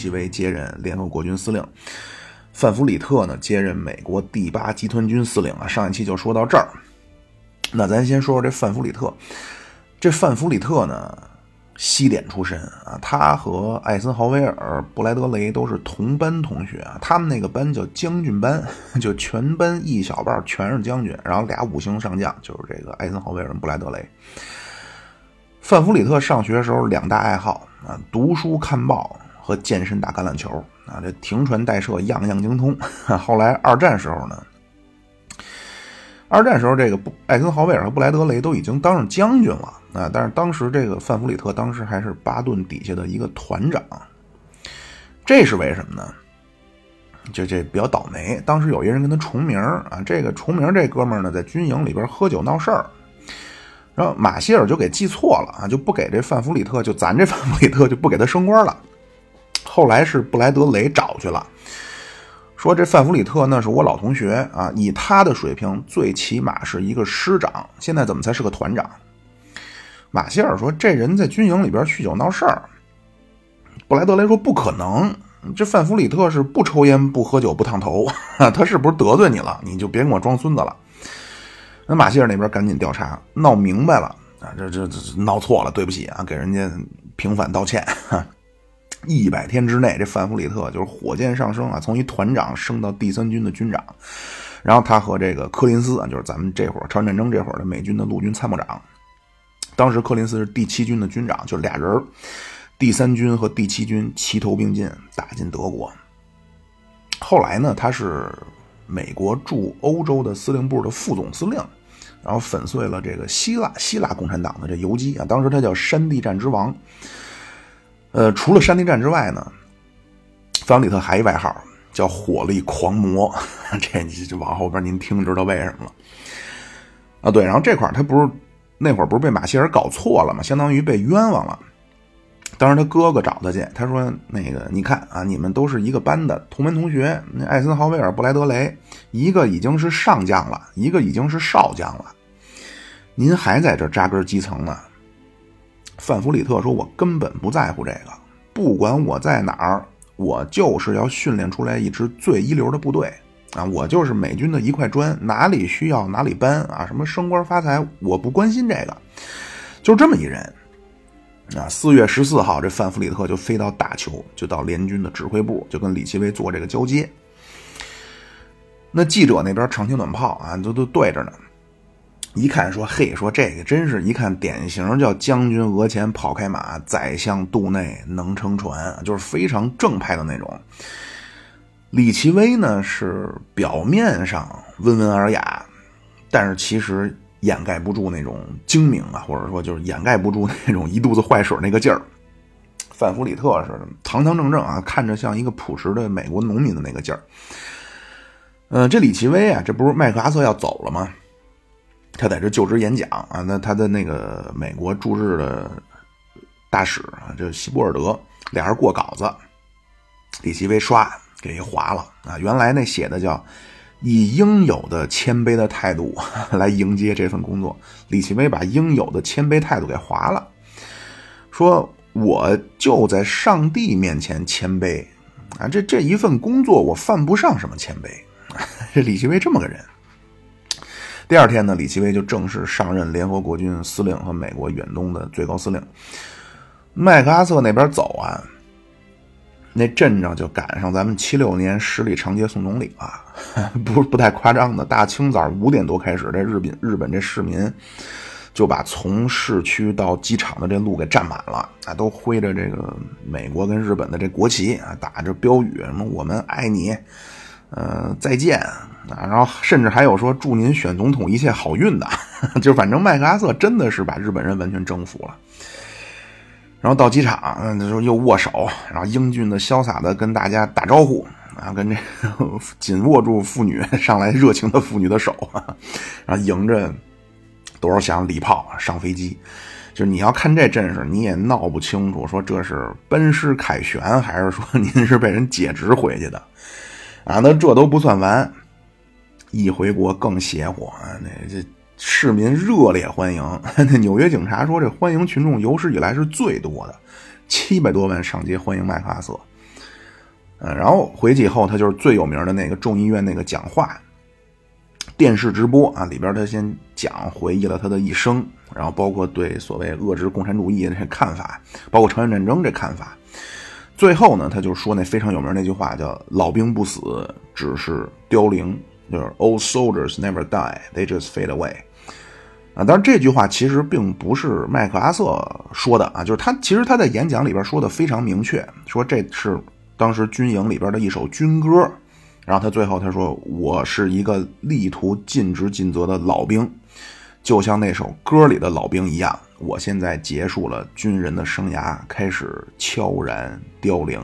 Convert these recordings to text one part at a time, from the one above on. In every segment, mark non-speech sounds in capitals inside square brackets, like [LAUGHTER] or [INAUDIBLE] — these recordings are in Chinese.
奇微接任联合国军司令，范弗里特呢接任美国第八集团军司令啊。上一期就说到这儿，那咱先说说这范弗里特。这范弗里特呢，西点出身啊，他和艾森豪威尔、布莱德雷都是同班同学啊。他们那个班叫将军班，[LAUGHS] 就全班一小半全是将军，然后俩五星上将就是这个艾森豪威尔、布莱德雷。范弗里特上学的时候两大爱好啊，读书看报和健身打橄榄球啊，这停船带射样样精通。[LAUGHS] 后来二战时候呢。二战时候，这个布艾森豪威尔和布莱德雷都已经当上将军了啊！但是当时这个范弗里特当时还是巴顿底下的一个团长，这是为什么呢？就这比较倒霉，当时有一人跟他重名啊，这个重名这哥们呢，在军营里边喝酒闹事儿，然后马歇尔就给记错了啊，就不给这范弗里特，就咱这范弗里特就不给他升官了。后来是布莱德雷找去了。说这范弗里特那是我老同学啊，以他的水平，最起码是一个师长，现在怎么才是个团长？马歇尔说这人在军营里边酗酒闹事儿。布莱德雷说不可能，这范弗里特是不抽烟、不喝酒、不烫头，[LAUGHS] 他是不是得罪你了？你就别跟我装孙子了。那马歇尔那边赶紧调查，闹明白了啊，这这这闹错了，对不起啊，给人家平反道歉。一百天之内，这范弗里特就是火箭上升啊，从一团长升到第三军的军长。然后他和这个柯林斯啊，就是咱们这会儿朝鲜战争这会儿的美军的陆军参谋长。当时柯林斯是第七军的军长，就俩人儿第三军和第七军齐头并进打进德国。后来呢，他是美国驻欧洲的司令部的副总司令，然后粉碎了这个希腊希腊共产党的这游击啊。当时他叫山地战之王。呃，除了山地战之外呢，范里特还一外号叫火力狂魔，[LAUGHS] 这你就往后边您听知道为什么了啊？对，然后这块他不是那会儿不是被马歇尔搞错了吗？相当于被冤枉了。当时他哥哥找他去，他说：“那个你看啊，你们都是一个班的同门同学，那艾森豪威尔、布莱德雷，一个已经是上将了，一个已经是少将了，您还在这扎根基层呢。”范弗里特说：“我根本不在乎这个，不管我在哪儿，我就是要训练出来一支最一流的部队啊！我就是美军的一块砖，哪里需要哪里搬啊！什么升官发财，我不关心这个，就这么一人啊！四月十四号，这范弗里特就飞到大邱，就到联军的指挥部，就跟李奇微做这个交接。那记者那边长枪短炮啊，都都对着呢。”一看说嘿，说这个真是一看典型叫将军额前跑开马，宰相肚内能撑船，就是非常正派的那种。李奇微呢是表面上温文尔雅，但是其实掩盖不住那种精明啊，或者说就是掩盖不住那种一肚子坏水那个劲儿。范弗里特是堂堂正正啊，看着像一个朴实的美国农民的那个劲儿。嗯，这李奇微啊，这不是麦克阿瑟要走了吗？他在这就职演讲啊，那他的那个美国驻日的大使啊，就希波尔德俩人过稿子，李奇微刷给划了啊。原来那写的叫以应有的谦卑的态度 [LAUGHS] 来迎接这份工作，李奇微把应有的谦卑态度给划了，说我就在上帝面前谦卑啊，这这一份工作我犯不上什么谦卑，[LAUGHS] 这李奇微这么个人。第二天呢，李奇微就正式上任联合国军司令和美国远东的最高司令。麦克阿瑟那边走啊，那阵仗就赶上咱们七六年十里长街送总理了，不不太夸张的。大清早五点多开始，这日本日本这市民就把从市区到机场的这路给占满了啊，都挥着这个美国跟日本的这国旗啊，打着标语，什么我们爱你，呃，再见。啊，然后甚至还有说祝您选总统一切好运的，[LAUGHS] 就反正麦克阿瑟真的是把日本人完全征服了。然后到机场，那时候又握手，然后英俊的、潇洒的跟大家打招呼啊，跟这 [LAUGHS] 紧握住妇女上来热情的妇女的手，[LAUGHS] 然后迎着多少响礼炮上飞机。就你要看这阵势，你也闹不清楚说这是奔师凯旋，还是说您是被人解职回去的啊？那这都不算完。一回国更邪乎啊！那这市民热烈欢迎。[LAUGHS] 那纽约警察说，这欢迎群众有史以来是最多的，七百多万上街欢迎麦克阿瑟。嗯，然后回去以后，他就是最有名的那个众议院那个讲话，电视直播啊，里边他先讲回忆了他的一生，然后包括对所谓遏制共产主义的这看法，包括朝鲜战争这看法。最后呢，他就说那非常有名那句话叫“老兵不死，只是凋零”，就是 “Old soldiers never die, they just fade away”。啊，当然这句话其实并不是麦克阿瑟说的啊，就是他其实他在演讲里边说的非常明确，说这是。当时军营里边的一首军歌，然后他最后他说：“我是一个力图尽职尽责的老兵，就像那首歌里的老兵一样。我现在结束了军人的生涯，开始悄然凋零。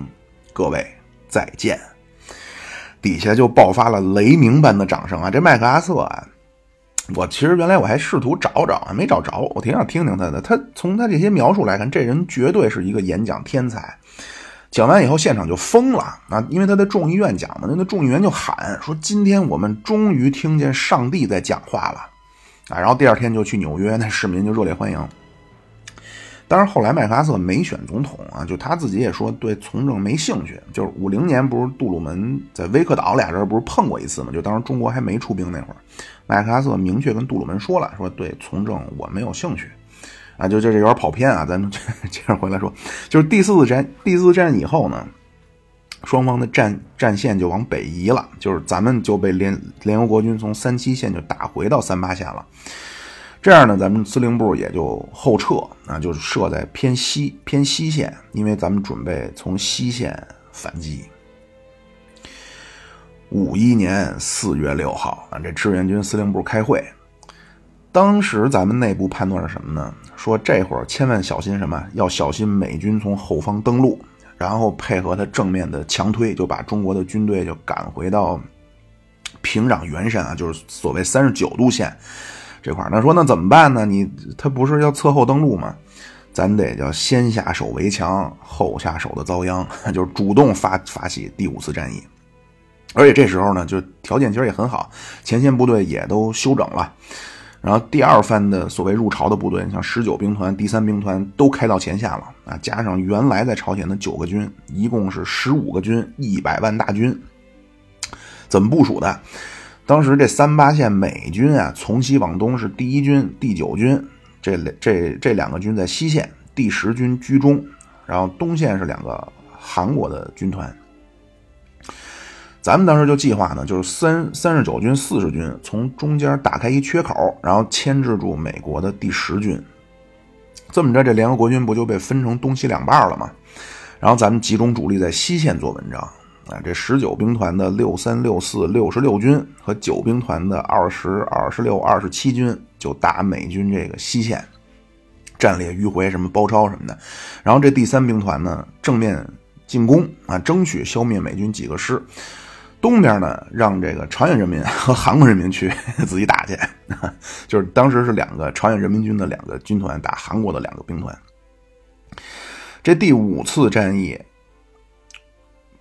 各位再见。”底下就爆发了雷鸣般的掌声啊！这麦克阿瑟啊，我其实原来我还试图找找啊，没找着。我挺想听听他的。他从他这些描述来看，这人绝对是一个演讲天才。讲完以后，现场就疯了啊！因为他在众议院讲嘛，那众议员就喊说：“今天我们终于听见上帝在讲话了啊！”然后第二天就去纽约，那市民就热烈欢迎。当然后来麦克阿瑟没选总统啊，就他自己也说对从政没兴趣。就是五零年不是杜鲁门在威克岛俩人不是碰过一次嘛？就当时中国还没出兵那会儿，麦克阿瑟明确跟杜鲁门说了，说对从政我没有兴趣。啊，就就这有点跑偏啊，咱 [LAUGHS] 接着回来说，就是第四次战第四次战以后呢，双方的战战线就往北移了，就是咱们就被联联合国军从三七线就打回到三八线了，这样呢，咱们司令部也就后撤啊，就是设在偏西偏西线，因为咱们准备从西线反击。五一年四月六号啊，这志愿军司令部开会。当时咱们内部判断是什么呢？说这会儿千万小心什么？要小心美军从后方登陆，然后配合他正面的强推，就把中国的军队就赶回到平壤元山啊，就是所谓三十九度线这块儿。那说那怎么办呢？你他不是要侧后登陆吗？咱得叫先下手为强，后下手的遭殃，[LAUGHS] 就是主动发发起第五次战役。而且这时候呢，就条件其实也很好，前线部队也都休整了。然后第二番的所谓入朝的部队，像十九兵团、第三兵团都开到前线了啊！加上原来在朝鲜的九个军，一共是十五个军，一百万大军。怎么部署的？当时这三八线美军啊，从西往东是第一军、第九军，这这这两个军在西线，第十军居中，然后东线是两个韩国的军团。咱们当时就计划呢，就是三三十九军、四十军从中间打开一缺口，然后牵制住美国的第十军。这么着，这联合国军不就被分成东西两半了吗？然后咱们集中主力在西线做文章啊。这十九兵团的六三、六四、六十六军和九兵团的二十二、十六、二十七军就打美军这个西线，战列迂回、什么包抄什么的。然后这第三兵团呢，正面进攻啊，争取消灭美军几个师。东边呢，让这个朝鲜人民和韩国人民去 [LAUGHS] 自己打去，就是当时是两个朝鲜人民军的两个军团打韩国的两个兵团。这第五次战役，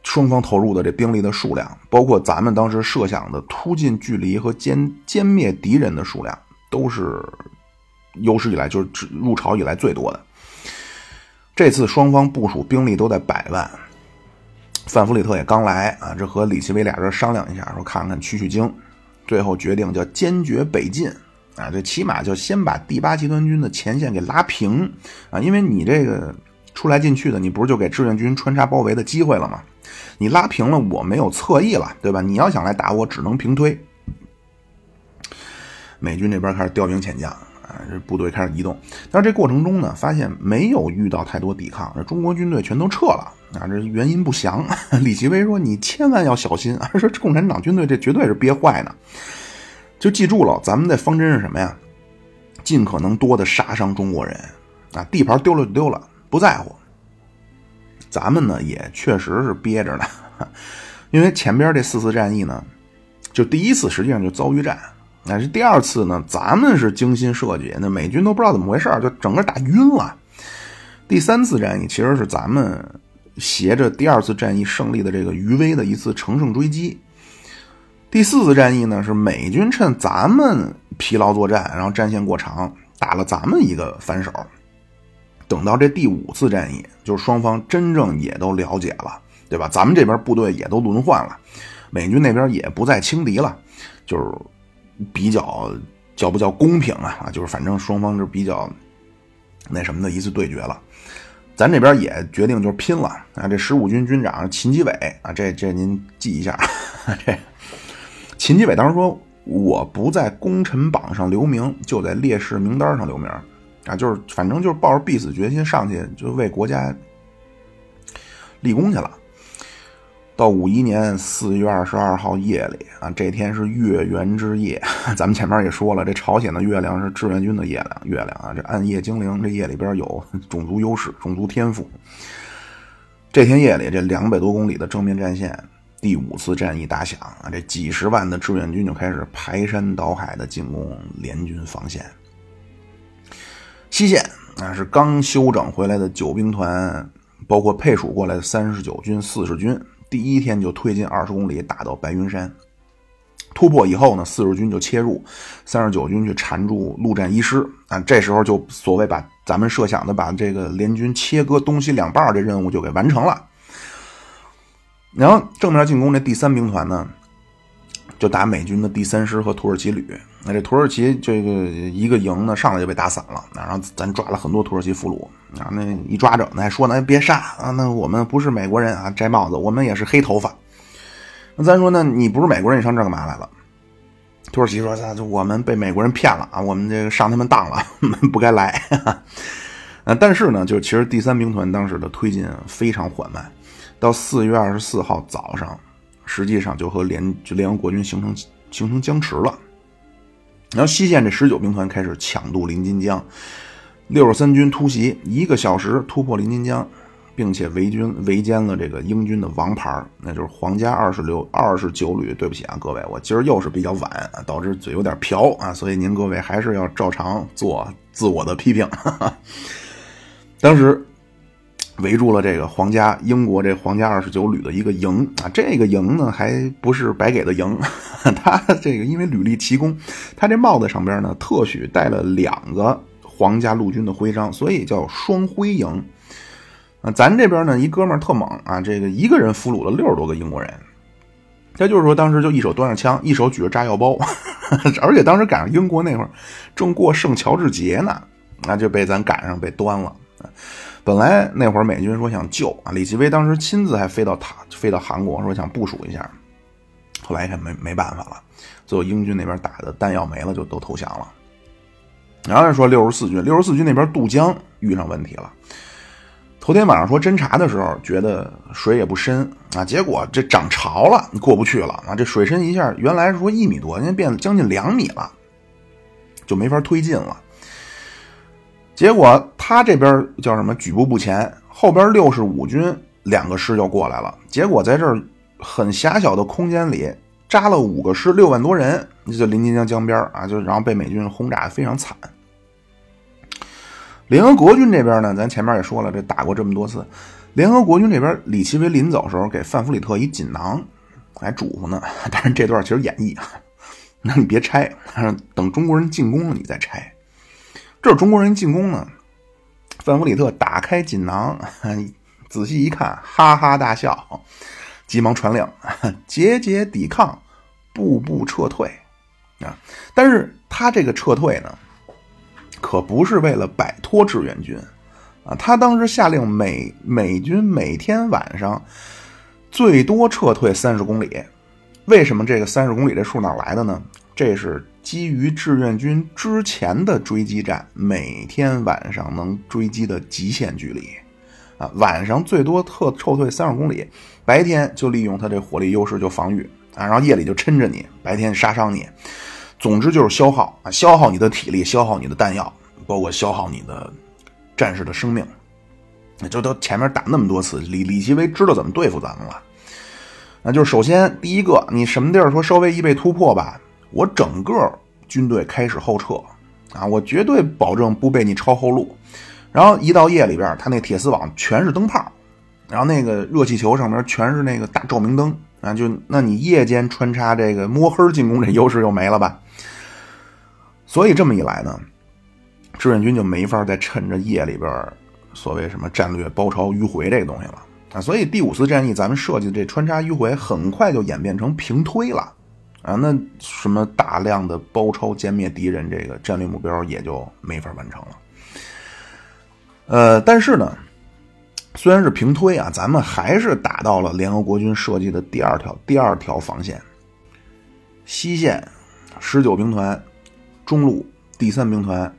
双方投入的这兵力的数量，包括咱们当时设想的突进距离和歼歼灭敌人的数量，都是有史以来就是入朝以来最多的。这次双方部署兵力都在百万。范弗里特也刚来啊，这和李奇微俩人商量一下，说看看取取经，最后决定叫坚决北进啊，这起码就先把第八集团军的前线给拉平啊，因为你这个出来进去的，你不是就给志愿军穿插包围的机会了吗？你拉平了，我没有侧翼了，对吧？你要想来打我，只能平推。美军这边开始调兵遣将。啊，这部队开始移动，但是这过程中呢，发现没有遇到太多抵抗，这中国军队全都撤了啊，这原因不详。[LAUGHS] 李奇微说：“你千万要小心啊，说共产党军队这绝对是憋坏呢。”就记住了，咱们的方针是什么呀？尽可能多的杀伤中国人啊，地盘丢了就丢了，不在乎。咱们呢也确实是憋着呢，[LAUGHS] 因为前边这四次战役呢，就第一次实际上就遭遇战。那是第二次呢，咱们是精心设计，那美军都不知道怎么回事就整个打晕了。第三次战役其实是咱们携着第二次战役胜利的这个余威的一次乘胜追击。第四次战役呢，是美军趁咱们疲劳作战，然后战线过长，打了咱们一个反手。等到这第五次战役，就是双方真正也都了解了，对吧？咱们这边部队也都轮换了，美军那边也不再轻敌了，就是比较叫不叫公平啊？啊，就是反正双方是比较那什么的一次对决了。咱这边也决定就是拼了啊！这十五军军长秦基伟啊，这这您记一下。[LAUGHS] 这秦基伟当时说：“我不在功臣榜上留名，就在烈士名单上留名啊！就是反正就是抱着必死决心上去，就为国家立功去了。”到五一年四月二十二号夜里啊，这天是月圆之夜。[LAUGHS] 咱们前面也说了，这朝鲜的月亮是志愿军的月亮，月亮啊，这暗夜精灵，这夜里边有种族优势、种族天赋。这天夜里，这两百多公里的正面战线，第五次战役打响啊，这几十万的志愿军就开始排山倒海的进攻联军防线。西线啊，是刚休整回来的九兵团，包括配属过来的三十九军、四十军。第一天就推进二十公里，打到白云山。突破以后呢，四十军就切入，三十九军去缠住陆战一师啊。这时候就所谓把咱们设想的把这个联军切割东西两半这任务就给完成了。然后正面进攻这第三兵团呢，就打美军的第三师和土耳其旅。那这土耳其这个一个营呢，上来就被打散了。然后咱抓了很多土耳其俘虏。啊，那一抓着，那还说呢，别杀啊！那我们不是美国人啊，摘帽子，我们也是黑头发。那咱说，那你不是美国人，你上这干嘛来了？土耳其说，那我们被美国人骗了啊，我们这个上他们当了，[LAUGHS] 不该来。啊，[LAUGHS] 但是呢，就其实第三兵团当时的推进非常缓慢，到四月二十四号早上，实际上就和联就联合国军形成形成僵持了。然后西线这十九兵团开始抢渡临津江。六十三军突袭，一个小时突破临津江，并且围军围歼了这个英军的王牌，那就是皇家二十六二十九旅。对不起啊，各位，我今儿又是比较晚，导致嘴有点瓢啊，所以您各位还是要照常做自我的批评。[LAUGHS] 当时围住了这个皇家英国这皇家二十九旅的一个营啊，这个营呢还不是白给的营，[LAUGHS] 他这个因为屡立奇功，他这帽子上边呢特许带了两个。皇家陆军的徽章，所以叫双徽营。啊，咱这边呢，一哥们儿特猛啊，这个一个人俘虏了六十多个英国人。他就是说，当时就一手端着枪，一手举着炸药包，[LAUGHS] 而且当时赶上英国那会儿正过圣乔治节呢，那就被咱赶上被端了。本来那会儿美军说想救啊，李奇微当时亲自还飞到塔飞到韩国说想部署一下，后来一看没没办法了，最后英军那边打的弹药没了，就都投降了。然后说六十四军，六十四军那边渡江遇上问题了。头天晚上说侦查的时候，觉得水也不深啊，结果这涨潮了，过不去了啊。这水深一下，原来是说一米多，现在变将近两米了，就没法推进了。结果他这边叫什么举步不前，后边六十五军两个师就过来了，结果在这儿很狭小的空间里扎了五个师，六万多人，就临津江江边啊，就然后被美军轰炸的非常惨。联合国军这边呢，咱前面也说了，这打过这么多次。联合国军这边，李奇微临走时候给范弗里特一锦囊，还嘱咐呢。[LAUGHS] 但是这段其实演绎啊，[LAUGHS] 那你别拆，等中国人进攻了你再拆。这是中国人进攻呢，范弗里特打开锦囊，[LAUGHS] 仔细一看，哈哈大笑，急忙传令：[LAUGHS] 节节抵抗，步步撤退啊！但是他这个撤退呢？可不是为了摆脱志愿军，啊，他当时下令美美军每天晚上最多撤退三十公里。为什么这个三十公里这数哪来的呢？这是基于志愿军之前的追击战，每天晚上能追击的极限距离，啊，晚上最多特撤退三十公里，白天就利用他这火力优势就防御，啊，然后夜里就抻着你，白天杀伤你。总之就是消耗啊，消耗你的体力，消耗你的弹药，包括消耗你的战士的生命。就都前面打那么多次，李李奇微知道怎么对付咱们了。那就是首先第一个，你什么地儿说稍微一被突破吧，我整个军队开始后撤啊，我绝对保证不被你抄后路。然后一到夜里边，他那铁丝网全是灯泡，然后那个热气球上面全是那个大照明灯啊，就那你夜间穿插这个摸黑进攻，这优势就没了吧？所以这么一来呢，志愿军就没法再趁着夜里边所谓什么战略包抄迂回这个东西了啊，所以第五次战役咱们设计的这穿插迂回很快就演变成平推了啊，那什么大量的包抄歼灭敌人这个战略目标也就没法完成了。呃，但是呢，虽然是平推啊，咱们还是打到了联合国军设计的第二条第二条防线西线十九兵团中路第三兵团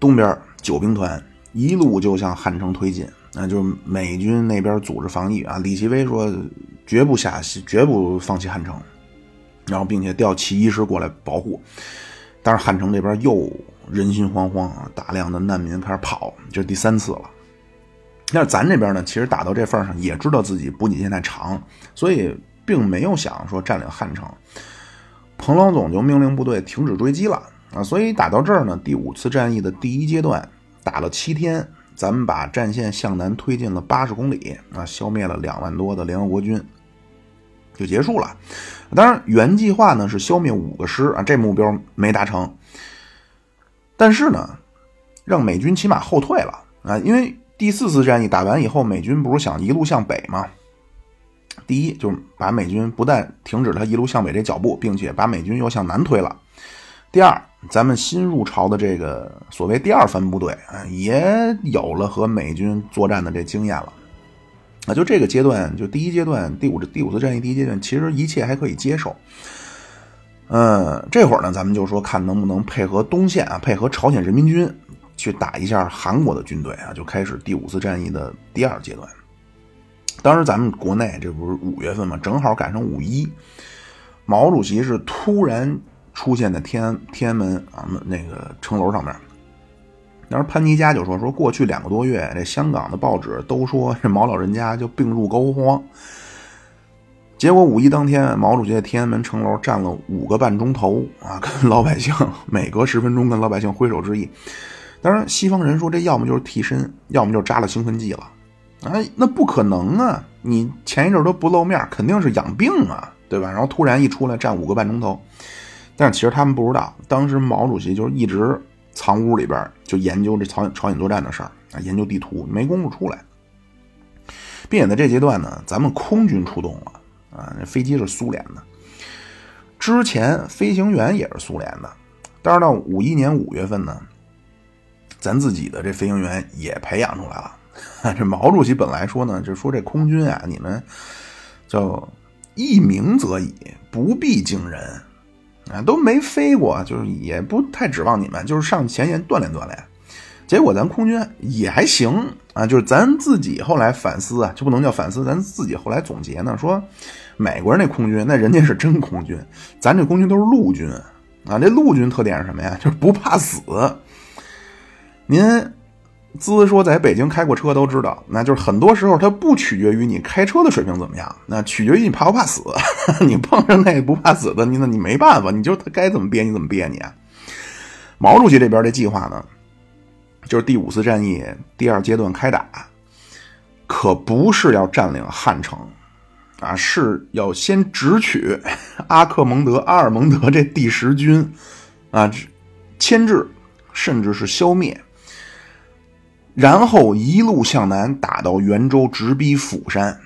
东边九兵团一路就向汉城推进。那就是美军那边组织防御啊，李奇微说绝不下绝不放弃汉城，然后并且调起一师过来保护。但是汉城这边又人心惶惶啊，大量的难民开始跑，这是第三次了。但是咱这边呢，其实打到这份上，也知道自己补给线太长，所以并没有想说占领汉城。彭老总就命令部队停止追击了啊，所以打到这儿呢，第五次战役的第一阶段打了七天。咱们把战线向南推进了八十公里啊，消灭了两万多的联合国军，就结束了。当然，原计划呢是消灭五个师啊，这目标没达成。但是呢，让美军起码后退了啊，因为第四次战役打完以后，美军不是想一路向北吗？第一就是把美军不但停止了一路向北这脚步，并且把美军又向南推了。第二。咱们新入朝的这个所谓第二番部队啊，也有了和美军作战的这经验了。啊，就这个阶段，就第一阶段第五第五次战役第一阶段，其实一切还可以接受。嗯，这会儿呢，咱们就说看能不能配合东线啊，配合朝鲜人民军去打一下韩国的军队啊，就开始第五次战役的第二阶段。当时咱们国内这不是五月份嘛，正好赶上五一，毛主席是突然。出现在天安天安门啊，那个城楼上面。当时潘尼佳就说：“说过去两个多月，这香港的报纸都说这毛老人家就病入膏肓。结果五一当天，毛主席在天安门城楼站了五个半钟头啊，跟老百姓每隔十分钟跟老百姓挥手致意。当然，西方人说这要么就是替身，要么就扎了兴奋剂了。哎，那不可能啊！你前一阵都不露面，肯定是养病啊，对吧？然后突然一出来站五个半钟头。”但其实他们不知道，当时毛主席就是一直藏屋里边就研究这朝朝鲜作战的事儿啊，研究地图，没工夫出来。并且在这阶段呢，咱们空军出动了啊，那飞机是苏联的，之前飞行员也是苏联的。但是到五一年五月份呢，咱自己的这飞行员也培养出来了。[LAUGHS] 这毛主席本来说呢，就说这空军啊，你们叫一鸣则已，不必惊人。啊，都没飞过，就是也不太指望你们，就是上前线锻炼锻炼。结果咱空军也还行啊，就是咱自己后来反思啊，就不能叫反思，咱自己后来总结呢，说美国人那空军，那人家是真空军，咱这空军都是陆军啊。这陆军特点是什么呀？就是不怕死。您。滋说，在北京开过车都知道，那就是很多时候它不取决于你开车的水平怎么样，那取决于你怕不怕死。[LAUGHS] 你碰上那个不怕死的，你那你没办法，你就他该怎么憋你怎么憋你。啊毛主席这边这计划呢，就是第五次战役第二阶段开打，可不是要占领汉城啊，是要先直取阿克蒙德、阿尔蒙德这第十军啊，牵制甚至是消灭。然后一路向南打到元州，直逼釜山。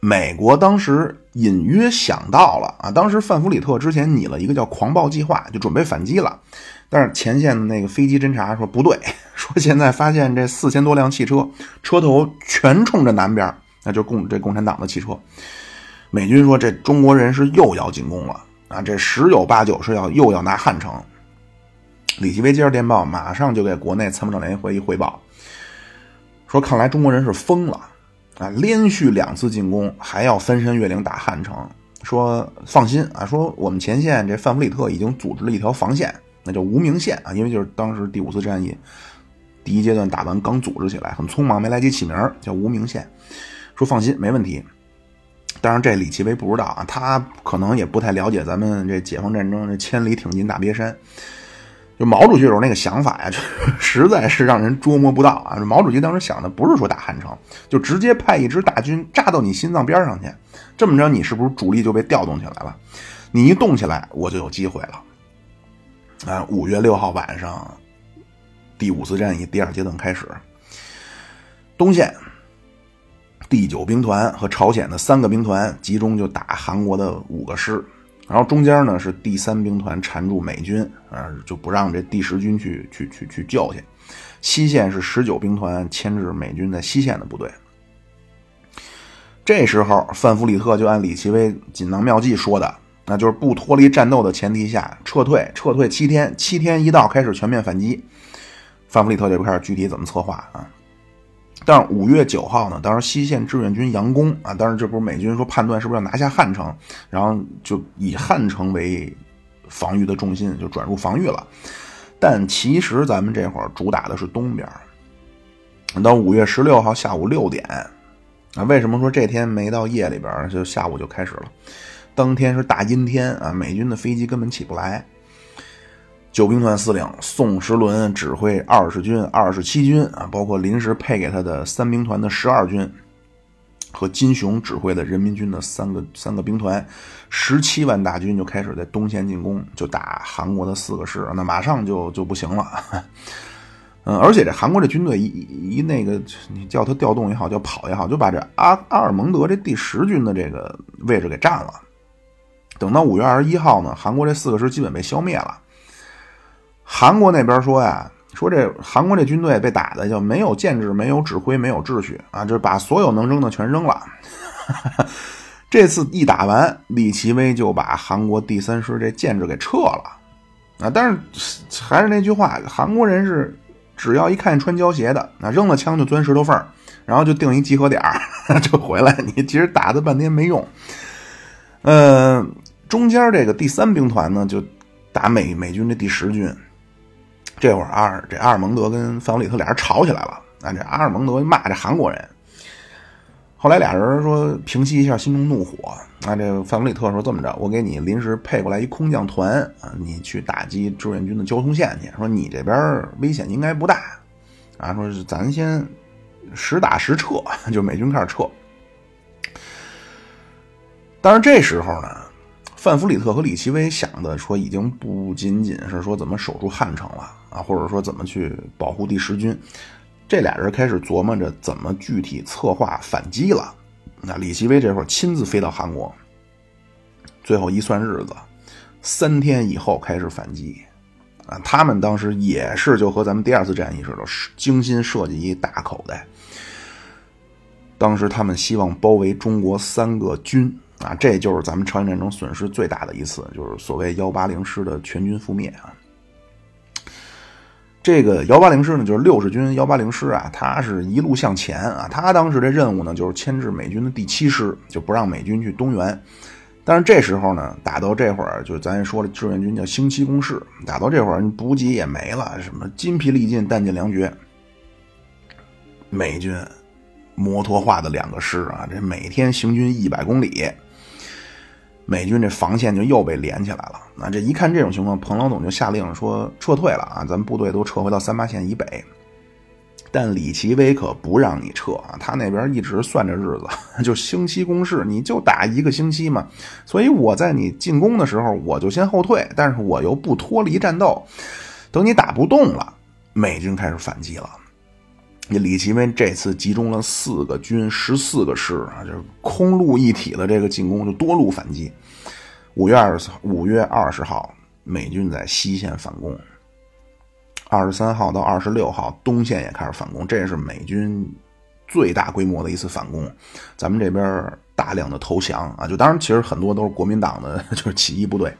美国当时隐约想到了啊，当时范弗里特之前拟了一个叫“狂暴计划”，就准备反击了。但是前线的那个飞机侦察说不对，[LAUGHS] 说现在发现这四千多辆汽车车头全冲着南边，那就共这共产党的汽车。美军说这中国人是又要进攻了啊，这十有八九是要又要拿汉城。李奇微接着电报，马上就给国内参谋长联席会议汇报，说：“看来中国人是疯了啊！连续两次进攻，还要翻山越岭打汉城。说放心啊，说我们前线这范弗里特已经组织了一条防线，那叫无名线啊，因为就是当时第五次战役第一阶段打完，刚组织起来，很匆忙，没来及起名，叫无名线。说放心，没问题。当然，这李奇微不知道啊，他可能也不太了解咱们这解放战争这千里挺进大别山。”就毛主席有那个想法呀，就 [LAUGHS] 实在是让人捉摸不到啊！毛主席当时想的不是说打汉城，就直接派一支大军炸到你心脏边上去，这么着你是不是主力就被调动起来了？你一动起来，我就有机会了。啊，五月六号晚上，第五次战役第二阶段开始，东线第九兵团和朝鲜的三个兵团集中就打韩国的五个师，然后中间呢是第三兵团缠住美军，啊，就不让这第十军去去去去救去。西线是十九兵团牵制美军在西线的部队。这时候范弗里特就按李奇微锦囊妙计说的，那就是不脱离战斗的前提下撤退，撤退七天，七天一到开始全面反击。范弗里特就开始具体怎么策划啊？但是五月九号呢，当时西线志愿军佯攻啊，当时这不是美军说判断是不是要拿下汉城，然后就以汉城为防御的重心，就转入防御了。但其实咱们这会儿主打的是东边。到五月十六号下午六点啊，为什么说这天没到夜里边就下午就开始了？当天是大阴天啊，美军的飞机根本起不来。九兵团司令宋时轮指挥二十军、二十七军啊，包括临时配给他的三兵团的十二军，和金雄指挥的人民军的三个三个兵团，十七万大军就开始在东线进攻，就打韩国的四个师，那马上就就不行了。[LAUGHS] 嗯，而且这韩国这军队一一那个，你叫他调动也好，叫跑也好，就把这阿阿尔蒙德这第十军的这个位置给占了。等到五月二十一号呢，韩国这四个师基本被消灭了。韩国那边说呀，说这韩国这军队被打的就没有建制、没有指挥、没有秩序啊，就把所有能扔的全扔了。[LAUGHS] 这次一打完，李奇微就把韩国第三师这建制给撤了啊。但是还是那句话，韩国人是只要一看穿胶鞋的，那扔了枪就钻石头缝然后就定一集合点 [LAUGHS] 就回来。你其实打的半天没用。嗯，中间这个第三兵团呢，就打美美军的第十军。这会儿阿尔这阿尔蒙德跟范弗里特俩人吵起来了啊！这阿尔蒙德骂这韩国人，后来俩人说平息一下心中怒火啊！这范弗里特说这么着，我给你临时配过来一空降团啊，你去打击志愿军的交通线去。说你这边危险应该不大啊，说咱先实打实撤，[LAUGHS] 就美军开始撤。但是这时候呢？范弗里特和李奇微想的说，已经不仅仅是说怎么守住汉城了啊，或者说怎么去保护第十军，这俩人开始琢磨着怎么具体策划反击了。那李奇微这会儿亲自飞到韩国，最后一算日子，三天以后开始反击啊。他们当时也是就和咱们第二次战役似的，精心设计一大口袋。当时他们希望包围中国三个军。啊，这就是咱们朝鲜战争损失最大的一次，就是所谓幺八零师的全军覆灭啊。这个幺八零师呢，就是六十军幺八零师啊，他是一路向前啊。他当时的任务呢，就是牵制美军的第七师，就不让美军去东援。但是这时候呢，打到这会儿，就咱也说了，志愿军叫星期攻势，打到这会儿，补给也没了，什么筋疲力尽、弹尽粮绝，美军摩托化的两个师啊，这每天行军一百公里。美军这防线就又被连起来了。那这一看这种情况，彭老总就下令说撤退了啊，咱们部队都撤回到三八线以北。但李奇微可不让你撤啊，他那边一直算着日子，[LAUGHS] 就星期攻势，你就打一个星期嘛。所以我在你进攻的时候，我就先后退，但是我又不脱离战斗。等你打不动了，美军开始反击了。李奇微这次集中了四个军、十四个师啊，就是空陆一体的这个进攻，就多路反击。五月二十五月二十号，美军在西线反攻；二十三号到二十六号，东线也开始反攻。这是美军最大规模的一次反攻。咱们这边大量的投降啊，就当然其实很多都是国民党的，[LAUGHS] 就是起义部队。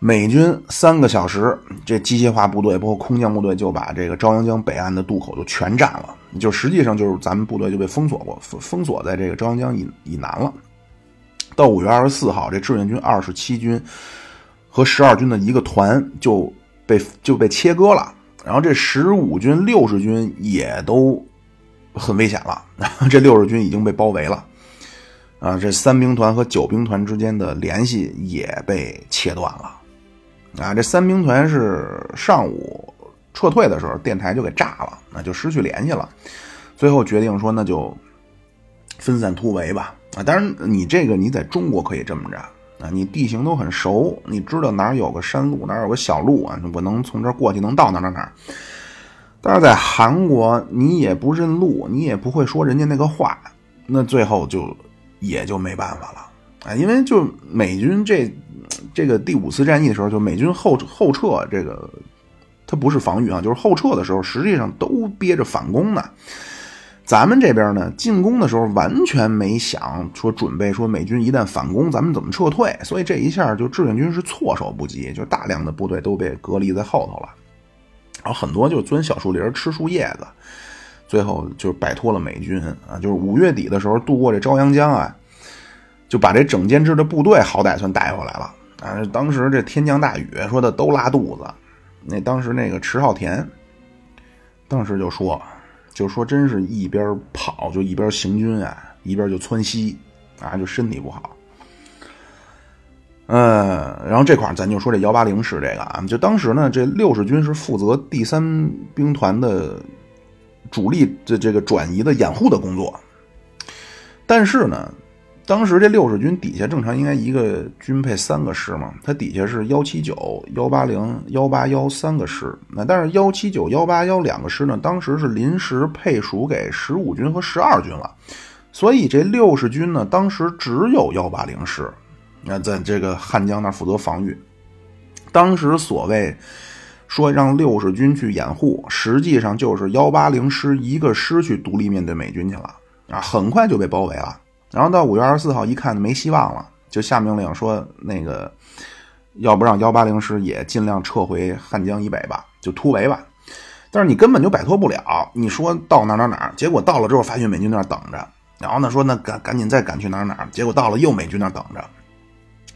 美军三个小时，这机械化部队包括空降部队就把这个朝阳江北岸的渡口就全占了，就实际上就是咱们部队就被封锁过，封封锁在这个朝阳江以以南了。到五月二十四号，这志愿军二十七军和十二军的一个团就被就被切割了，然后这十五军、六十军也都很危险了，[LAUGHS] 这六十军已经被包围了。啊，这三兵团和九兵团之间的联系也被切断了。啊，这三兵团是上午撤退的时候，电台就给炸了，那就失去联系了。最后决定说，那就分散突围吧。啊，当然你这个你在中国可以这么着啊，你地形都很熟，你知道哪儿有个山路，哪儿有个小路啊，我能从这儿过去，能到哪哪哪。但是在韩国，你也不认路，你也不会说人家那个话，那最后就也就没办法了啊！因为就美军这这个第五次战役的时候，就美军后后撤，这个它不是防御啊，就是后撤的时候，实际上都憋着反攻呢。咱们这边呢，进攻的时候完全没想说准备说美军一旦反攻，咱们怎么撤退，所以这一下就志愿军是措手不及，就大量的部队都被隔离在后头了。然后很多就钻小树林吃树叶子，最后就摆脱了美军啊！就是五月底的时候渡过这朝阳江啊，就把这整建制的部队好歹算带回来了啊！当时这天降大雨，说的都拉肚子。那当时那个迟浩田，当时就说，就说真是一边跑就一边行军啊，一边就窜稀啊，就身体不好。嗯，然后这块咱就说这幺八零师这个啊，就当时呢，这六十军是负责第三兵团的主力的这个转移的掩护的工作。但是呢，当时这六十军底下正常应该一个军配三个师嘛，它底下是幺七九、幺八零、幺八幺三个师。那但是幺七九、幺八幺两个师呢，当时是临时配属给十五军和十二军了，所以这六十军呢，当时只有幺八零师。那在这个汉江那负责防御，当时所谓说让六十军去掩护，实际上就是幺八零师一个师去独立面对美军去了啊，很快就被包围了。然后到五月二十四号一看没希望了，就下命令说那个要不让幺八零师也尽量撤回汉江以北吧，就突围吧。但是你根本就摆脱不了，你说到哪哪哪，结果到了之后发现美军那儿等着，然后呢说那赶赶紧再赶去哪哪，结果到了又美军那儿等着。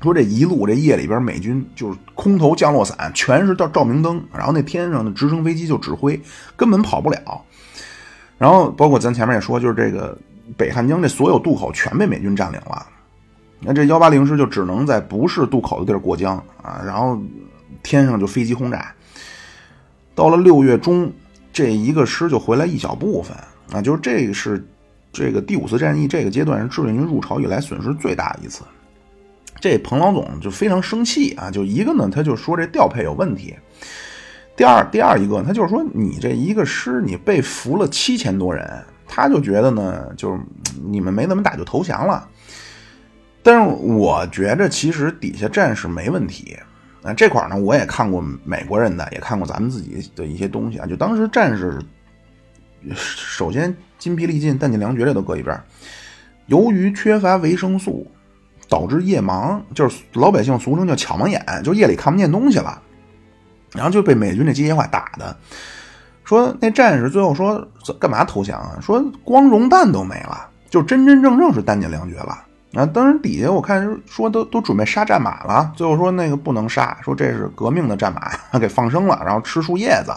说这一路这夜里边，美军就是空投降落伞，全是照照明灯，然后那天上的直升飞机就指挥，根本跑不了。然后包括咱前面也说，就是这个北汉江这所有渡口全被美军占领了，那这幺八零师就只能在不是渡口的地儿过江啊，然后天上就飞机轰炸。到了六月中，这一个师就回来一小部分啊，就是这个是这个第五次战役这个阶段是志愿军入朝以来损失最大的一次。这彭老总就非常生气啊！就一个呢，他就说这调配有问题；第二，第二一个，他就是说你这一个师你被俘了七千多人，他就觉得呢，就是你们没怎么打就投降了。但是我觉着其实底下战士没问题啊。这块呢，我也看过美国人的，也看过咱们自己的一些东西啊。就当时战士，首先筋疲力尽、弹尽粮绝，这都搁一边。由于缺乏维生素。导致夜盲，就是老百姓俗称叫巧盲眼，就夜里看不见东西了，然后就被美军这机械化打的。说那战士最后说干嘛投降啊？说光荣弹都没了，就真真正正是弹尽粮绝了。啊，当然底下我看说都都准备杀战马了，最后说那个不能杀，说这是革命的战马，[LAUGHS] 给放生了，然后吃树叶子。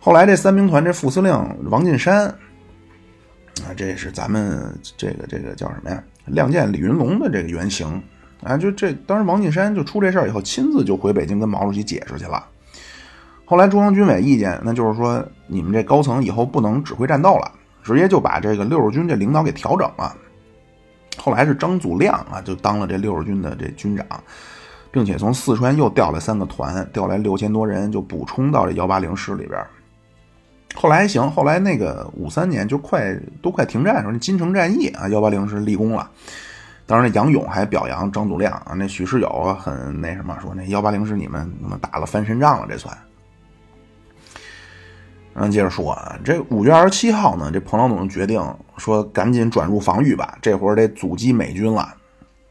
后来这三兵团这副司令王进山，啊，这是咱们这个这个叫什么呀？亮剑李云龙的这个原型啊，就这当时王进山就出这事儿以后，亲自就回北京跟毛主席解释去了。后来中央军委意见，那就是说你们这高层以后不能指挥战斗了，直接就把这个六十军这领导给调整了。后来是张祖亮啊，就当了这六十军的这军长，并且从四川又调来三个团，调来六千多人，就补充到这幺八零师里边。后来还行，后来那个五三年就快都快停战的时候，那金城战役啊，幺八零是立功了。当时那杨勇还表扬张祖亮啊，那许世友很那什么，说那幺八零是你们那么打了翻身仗了，这算。然后接着说啊，这五月二十七号呢，这彭老总决定说赶紧转入防御吧，这会儿得阻击美军了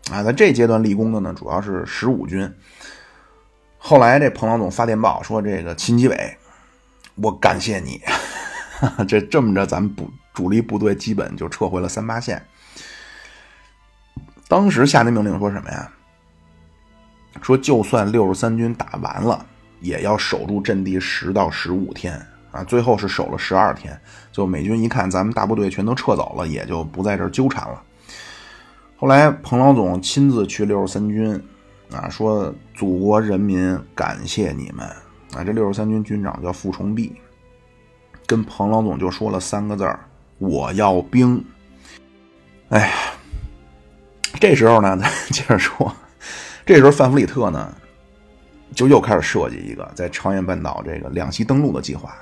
啊。在这阶段立功的呢，主要是十五军。后来这彭老总发电报说，这个秦基伟。我感谢你，[LAUGHS] 这这么着，咱们部主力部队基本就撤回了三八线。当时下的命令说什么呀？说就算六十三军打完了，也要守住阵地十到十五天啊！最后是守了十二天，就美军一看咱们大部队全都撤走了，也就不在这儿纠缠了。后来彭老总亲自去六十三军啊，说祖国人民感谢你们。啊，这六十三军军长叫傅崇碧，跟彭老总就说了三个字儿：“我要兵。”哎呀，这时候呢，[LAUGHS] 咱接着说，这时候范弗里特呢，就又开始设计一个在朝鲜半岛这个两栖登陆的计划。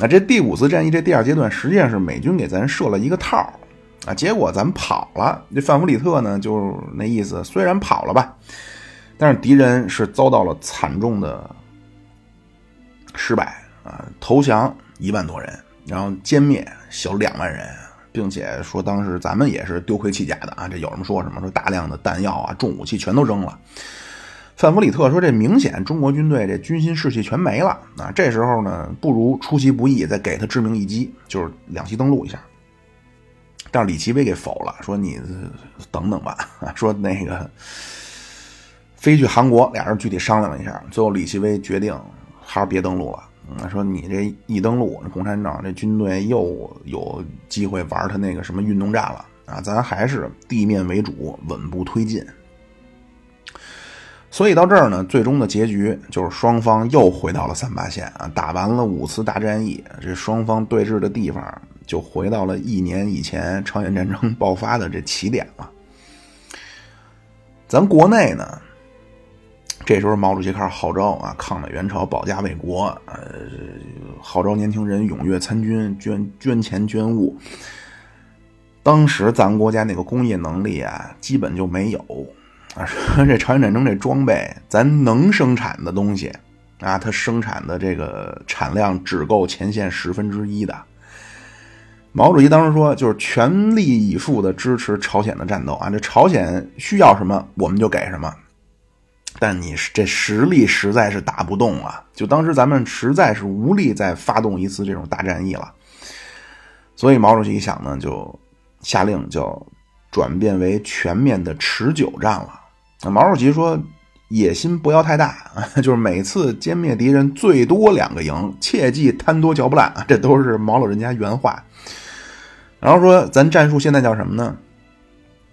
啊，这第五次战役这第二阶段，实际上是美军给咱设了一个套啊，结果咱跑了。这范弗里特呢，就那意思，虽然跑了吧，但是敌人是遭到了惨重的失败啊，投降一万多人，然后歼灭小两万人，并且说当时咱们也是丢盔弃甲的啊，这有什么说什么，说大量的弹药啊、重武器全都扔了。范弗里特说：“这明显中国军队这军心士气全没了啊！这时候呢，不如出其不意，再给他致命一击，就是两栖登陆一下。”但是李奇微给否了，说：“你等等吧。”说那个飞去韩国，俩人具体商量一下，最后李奇微决定还是别登陆了。嗯，说你这一登陆，共产党这军队又有机会玩他那个什么运动战了啊！咱还是地面为主，稳步推进。所以到这儿呢，最终的结局就是双方又回到了三八线啊，打完了五次大战役，这双方对峙的地方就回到了一年以前朝鲜战争爆发的这起点了。咱国内呢，这时候毛主席开始号召啊，抗美援朝，保家卫国，呃，号召年轻人踊跃参军，捐捐钱捐物。当时咱们国家那个工业能力啊，基本就没有。啊，[LAUGHS] 说这朝鲜战争这装备，咱能生产的东西啊，它生产的这个产量只够前线十分之一的。毛主席当时说，就是全力以赴的支持朝鲜的战斗啊，这朝鲜需要什么我们就给什么，但你这实力实在是打不动啊，就当时咱们实在是无力再发动一次这种大战役了，所以毛主席一想呢，就下令就转变为全面的持久战了。毛主席说：“野心不要太大啊，[LAUGHS] 就是每次歼灭敌人最多两个营，切记贪多嚼不烂，[LAUGHS] 这都是毛老人家原话。然后说，咱战术现在叫什么呢？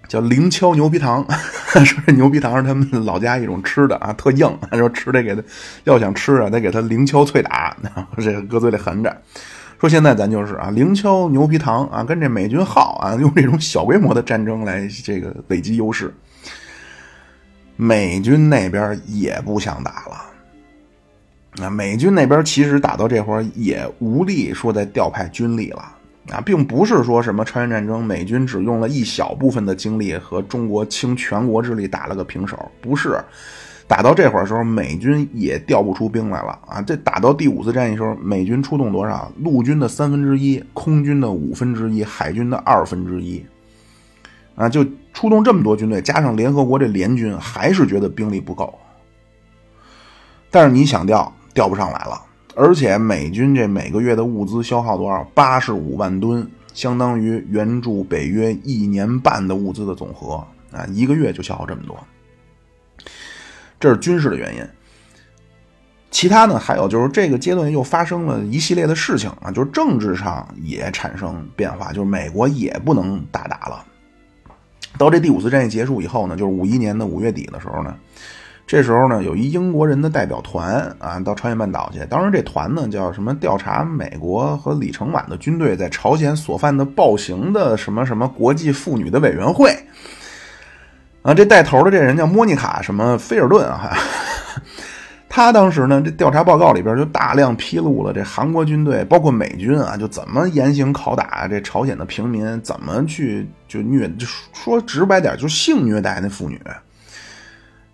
叫零敲牛皮糖。[LAUGHS] 说这牛皮糖是他们老家一种吃的啊，特硬。说吃得给他，要想吃啊，得给他零敲脆打，这搁嘴里含着。说现在咱就是啊，零敲牛皮糖啊，跟这美军耗啊，用这种小规模的战争来这个累积优势。”美军那边也不想打了，啊，美军那边其实打到这会儿也无力说再调派军力了，啊，并不是说什么朝鲜战争美军只用了一小部分的精力和中国倾全国之力打了个平手，不是，打到这会儿时候美军也调不出兵来了，啊，这打到第五次战役时候，美军出动多少？陆军的三分之一，空军的五分之一，海军的二分之一。啊，就出动这么多军队，加上联合国这联军，还是觉得兵力不够。但是你想调，调不上来了。而且美军这每个月的物资消耗多少？八十五万吨，相当于援助北约一年半的物资的总和啊！一个月就消耗这么多。这是军事的原因。其他呢？还有就是这个阶段又发生了一系列的事情啊，就是政治上也产生变化，就是美国也不能大打了。到这第五次战役结束以后呢，就是五一年的五月底的时候呢，这时候呢，有一英国人的代表团啊，到朝鲜半岛去。当时这团呢叫什么？调查美国和李承晚的军队在朝鲜所犯的暴行的什么什么国际妇女的委员会啊。这带头的这人叫莫妮卡什么菲尔顿啊。他当时呢，这调查报告里边就大量披露了这韩国军队，包括美军啊，就怎么严刑拷打这朝鲜的平民，怎么去就虐，就说直白点，就性虐待那妇女。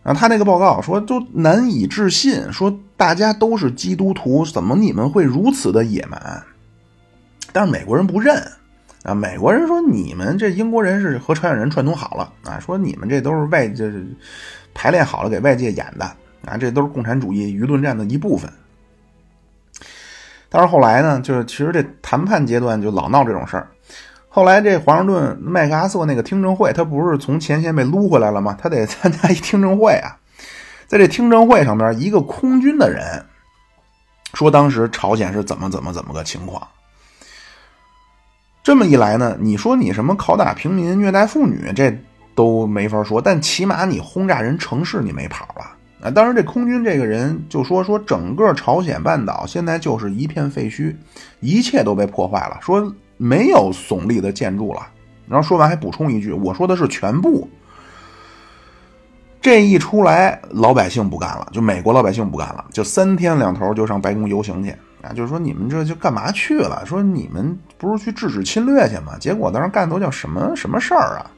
啊，他那个报告说都难以置信，说大家都是基督徒，怎么你们会如此的野蛮？但是美国人不认啊，美国人说你们这英国人是和朝鲜人串通好了啊，说你们这都是外界排练好了给外界演的。啊，这都是共产主义舆论战的一部分。但是后来呢，就是其实这谈判阶段就老闹这种事儿。后来这华盛顿麦克阿瑟那个听证会，他不是从前线被撸回来了吗？他得参加一听证会啊。在这听证会上边，一个空军的人说，当时朝鲜是怎么怎么怎么个情况。这么一来呢，你说你什么拷打平民、虐待妇女，这都没法说。但起码你轰炸人城市，你没跑了。啊，当然，这空军这个人就说说整个朝鲜半岛现在就是一片废墟，一切都被破坏了，说没有耸立的建筑了。然后说完还补充一句：“我说的是全部。”这一出来，老百姓不干了，就美国老百姓不干了，就三天两头就上白宫游行去啊，就是说你们这就干嘛去了？说你们不是去制止侵略去吗？结果当时干的都叫什么什么事儿啊？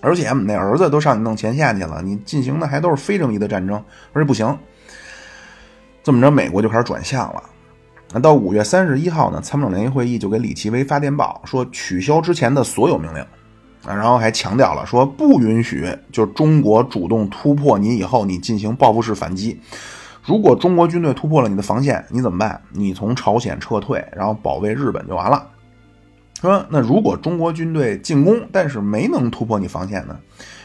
而且我们那儿子都上你弄前线去了，你进行的还都是非正义的战争，而且不行。这么着，美国就开始转向了。那到五月三十一号呢，参谋长联席会议就给李奇微发电报，说取消之前的所有命令。啊，然后还强调了说不允许，就中国主动突破你以后，你进行报复式反击。如果中国军队突破了你的防线，你怎么办？你从朝鲜撤退，然后保卫日本就完了。说那如果中国军队进攻，但是没能突破你防线呢？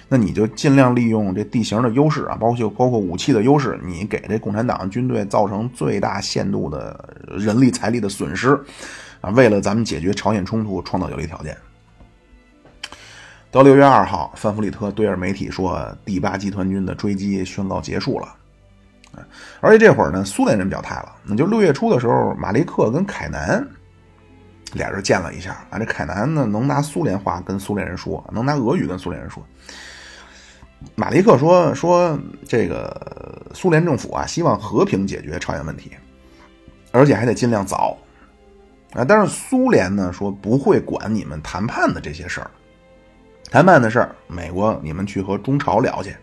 那你就尽量利用这地形的优势啊，包括包括武器的优势，你给这共产党军队造成最大限度的人力财力的损失啊，为了咱们解决朝鲜冲突创造有利条件。到六月二号，范弗里特对着媒体说：“第八集团军的追击宣告结束了。”而且这会儿呢，苏联人表态了。那就六月初的时候，马利克跟凯南俩人见了一下啊。这凯南呢，能拿苏联话跟苏联人说，能拿俄语跟苏联人说。马利克说：“说这个苏联政府啊，希望和平解决朝鲜问题，而且还得尽量早啊。但是苏联呢，说不会管你们谈判的这些事儿。”谈判的事儿，美国你们去和中朝聊去。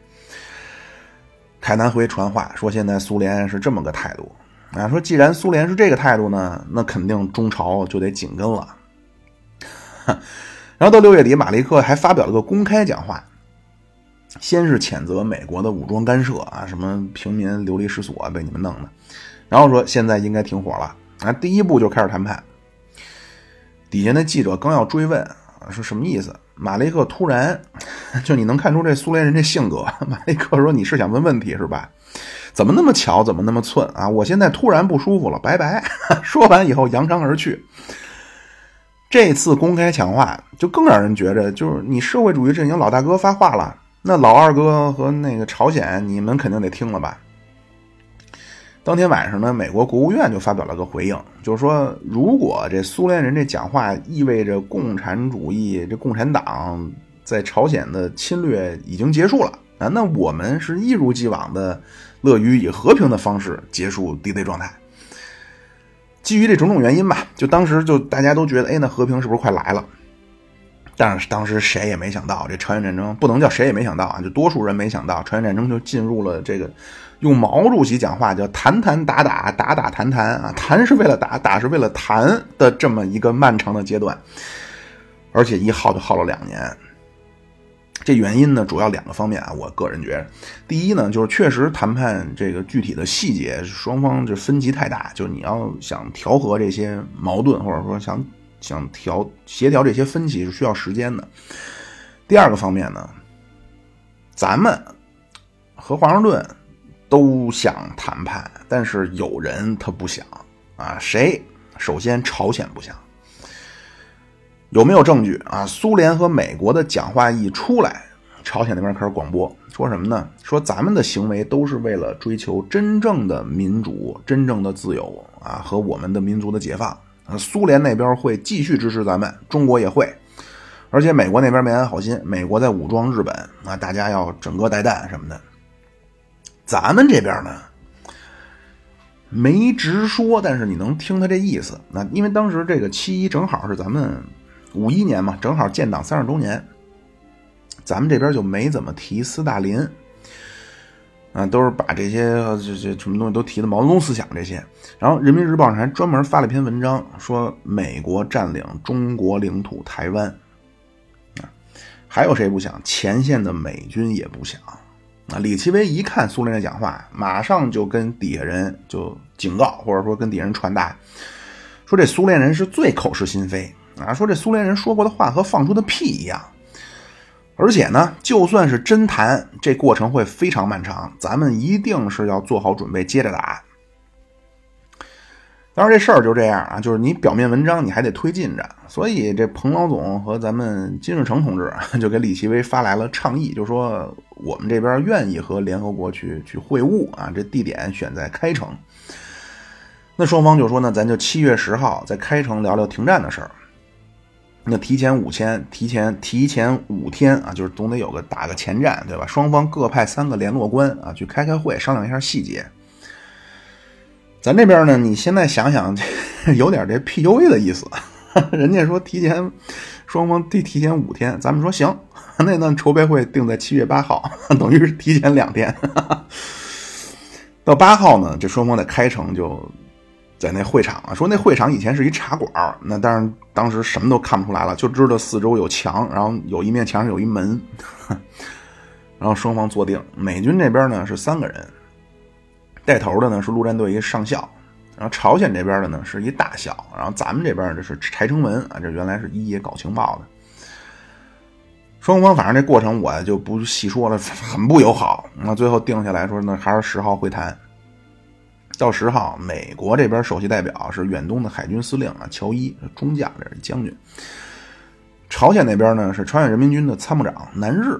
凯南回传话说，现在苏联是这么个态度啊，说既然苏联是这个态度呢，那肯定中朝就得紧跟了。[LAUGHS] 然后到六月底，马利克还发表了个公开讲话，先是谴责美国的武装干涉啊，什么平民流离失所被你们弄的，然后说现在应该停火了啊，第一步就开始谈判。底下那记者刚要追问。说什么意思？马雷克突然 [LAUGHS] 就你能看出这苏联人这性格。马雷克说：“你是想问问题是吧？怎么那么巧？怎么那么寸啊？我现在突然不舒服了，拜拜。[LAUGHS] ”说完以后扬长而去。这次公开抢话就更让人觉着，就是你社会主义阵营老大哥发话了，那老二哥和那个朝鲜，你们肯定得听了吧？当天晚上呢，美国国务院就发表了个回应，就是说，如果这苏联人这讲话意味着共产主义这共产党在朝鲜的侵略已经结束了啊，那我们是一如既往的乐于以和平的方式结束敌对状态。基于这种种原因吧，就当时就大家都觉得，哎，那和平是不是快来了？但是当时谁也没想到，这朝鲜战争不能叫谁也没想到啊，就多数人没想到，朝鲜战争就进入了这个。用毛主席讲话叫“谈谈打打打打谈谈”啊，谈是为了打，打是为了谈的这么一个漫长的阶段，而且一耗就耗了两年。这原因呢，主要两个方面啊，我个人觉得，第一呢，就是确实谈判这个具体的细节，双方这分歧太大，就是你要想调和这些矛盾，或者说想想调协调这些分歧是需要时间的。第二个方面呢，咱们和华盛顿。都想谈判，但是有人他不想啊。谁？首先，朝鲜不想。有没有证据啊？苏联和美国的讲话一出来，朝鲜那边开始广播，说什么呢？说咱们的行为都是为了追求真正的民主、真正的自由啊，和我们的民族的解放。苏联那边会继续支持咱们，中国也会。而且美国那边没安好心，美国在武装日本啊，大家要整个带弹什么的。咱们这边呢，没直说，但是你能听他这意思。那因为当时这个七一正好是咱们五一年嘛，正好建党三十周年，咱们这边就没怎么提斯大林，啊，都是把这些这这什么东西都提的毛泽东思想这些。然后人民日报上还专门发了一篇文章，说美国占领中国领土台湾，啊，还有谁不想？前线的美军也不想。啊，李奇微一看苏联的讲话，马上就跟底下人就警告，或者说跟底下人传达，说这苏联人是最口是心非啊，说这苏联人说过的话和放出的屁一样，而且呢，就算是真谈，这过程会非常漫长，咱们一定是要做好准备接着打。当然，这事儿就这样啊，就是你表面文章你还得推进着，所以这彭老总和咱们金日成同志 [LAUGHS] 就给李奇微发来了倡议，就说我们这边愿意和联合国去去会晤啊，这地点选在开城。那双方就说呢，咱就七月十号在开城聊聊停战的事儿。那提前五千，提前提前五天啊，就是总得有个打个前站，对吧？双方各派三个联络官啊，去开开会，商量一下细节。咱这边呢，你现在想想，有点这 PUA 的意思。[LAUGHS] 人家说提前双方提提前五天，咱们说行，[LAUGHS] 那那筹备会定在七月八号，[LAUGHS] 等于是提前两天。到八号呢，这双方的开城就。在那会场啊，说那会场以前是一茶馆那但是当时什么都看不出来了，就知道四周有墙，然后有一面墙上有一门，[LAUGHS] 然后双方坐定。美军这边呢是三个人，带头的呢是陆战队一上校，然后朝鲜这边的呢是一大校，然后咱们这边这是柴成文啊，这原来是一野搞情报的。双方反正这过程我就不细说了，[LAUGHS] 很不友好。那最后定下来说，那还是十号会谈。到十号，美国这边首席代表是远东的海军司令啊，乔伊，中将，这是将军。朝鲜那边呢是朝鲜人民军的参谋长南日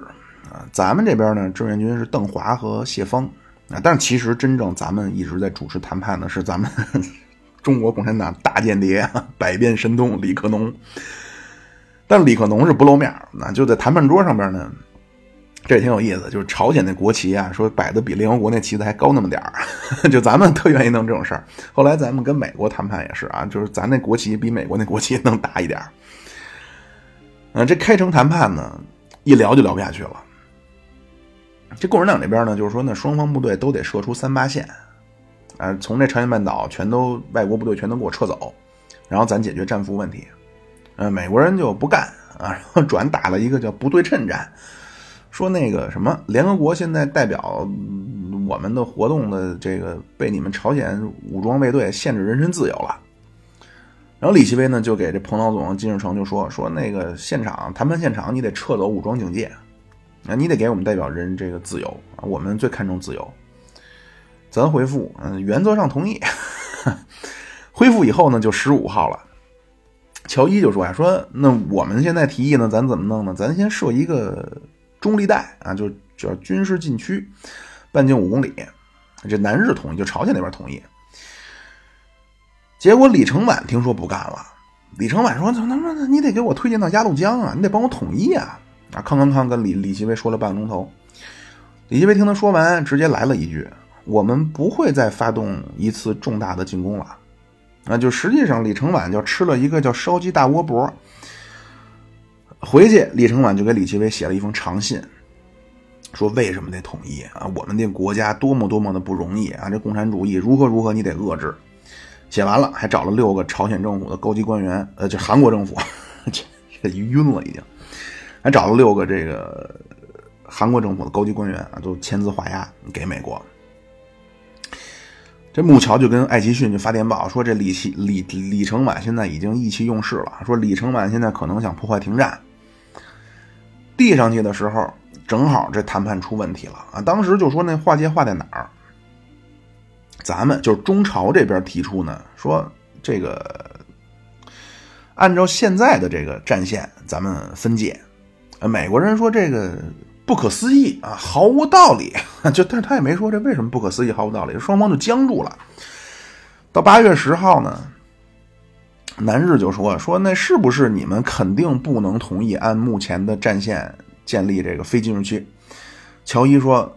啊，咱们这边呢志愿军是邓华和谢峰啊。但其实真正咱们一直在主持谈判的是咱们 [LAUGHS] 中国共产党大间谍啊百变神通李克农，但李克农是不露面那就在谈判桌上边呢。这也挺有意思，就是朝鲜那国旗啊，说摆的比联合国那旗子还高那么点儿，[LAUGHS] 就咱们特愿意弄这种事儿。后来咱们跟美国谈判也是啊，就是咱那国旗比美国那国旗能大一点儿。嗯，这开城谈判呢，一聊就聊不下去了。这共产党这边呢，就是说那双方部队都得射出三八线，啊，从这朝鲜半岛全都外国部队全都给我撤走，然后咱解决战俘问题。嗯，美国人就不干啊，然后转打了一个叫不对称战。说那个什么，联合国现在代表我们的活动的这个被你们朝鲜武装卫队限制人身自由了。然后李奇微呢就给这彭老总金日成就说说那个现场谈判现场你得撤走武装警戒，啊你得给我们代表人这个自由啊我们最看重自由。咱回复嗯原则上同意。[LAUGHS] 恢复以后呢就十五号了，乔伊就说呀说那我们现在提议呢咱怎么弄呢？咱先设一个。中立带啊，就叫军事禁区，半径五公里。这南日同意，就朝鲜那边同意。结果李承晚听说不干了。李承晚说：“他妈的，你得给我推荐到鸭绿江啊，你得帮我统一啊！”啊，康康康跟李李奇微说了半个钟头。李奇微听他说完，直接来了一句：“我们不会再发动一次重大的进攻了。”啊，就实际上李承晚就吃了一个叫烧鸡大窝脖。回去，李承晚就给李奇微写了一封长信，说为什么得统一啊？我们这国家多么多么的不容易啊！这共产主义如何如何，你得遏制。写完了，还找了六个朝鲜政府的高级官员，呃，就韩国政府，[LAUGHS] 这晕了已经，还找了六个这个韩国政府的高级官员啊，都签字画押给美国。这木桥就跟艾奇逊就发电报说，这李奇李李承晚现在已经意气用事了，说李承晚现在可能想破坏停战。递上去的时候，正好这谈判出问题了啊！当时就说那划界划在哪儿？咱们就是中朝这边提出呢，说这个按照现在的这个战线，咱们分界。美国人说这个不可思议啊，毫无道理。[LAUGHS] 就但是他也没说这为什么不可思议，毫无道理。双方就僵住了。到八月十号呢？南日就说：“说那是不是你们肯定不能同意按目前的战线建立这个非禁入区？”乔伊说：“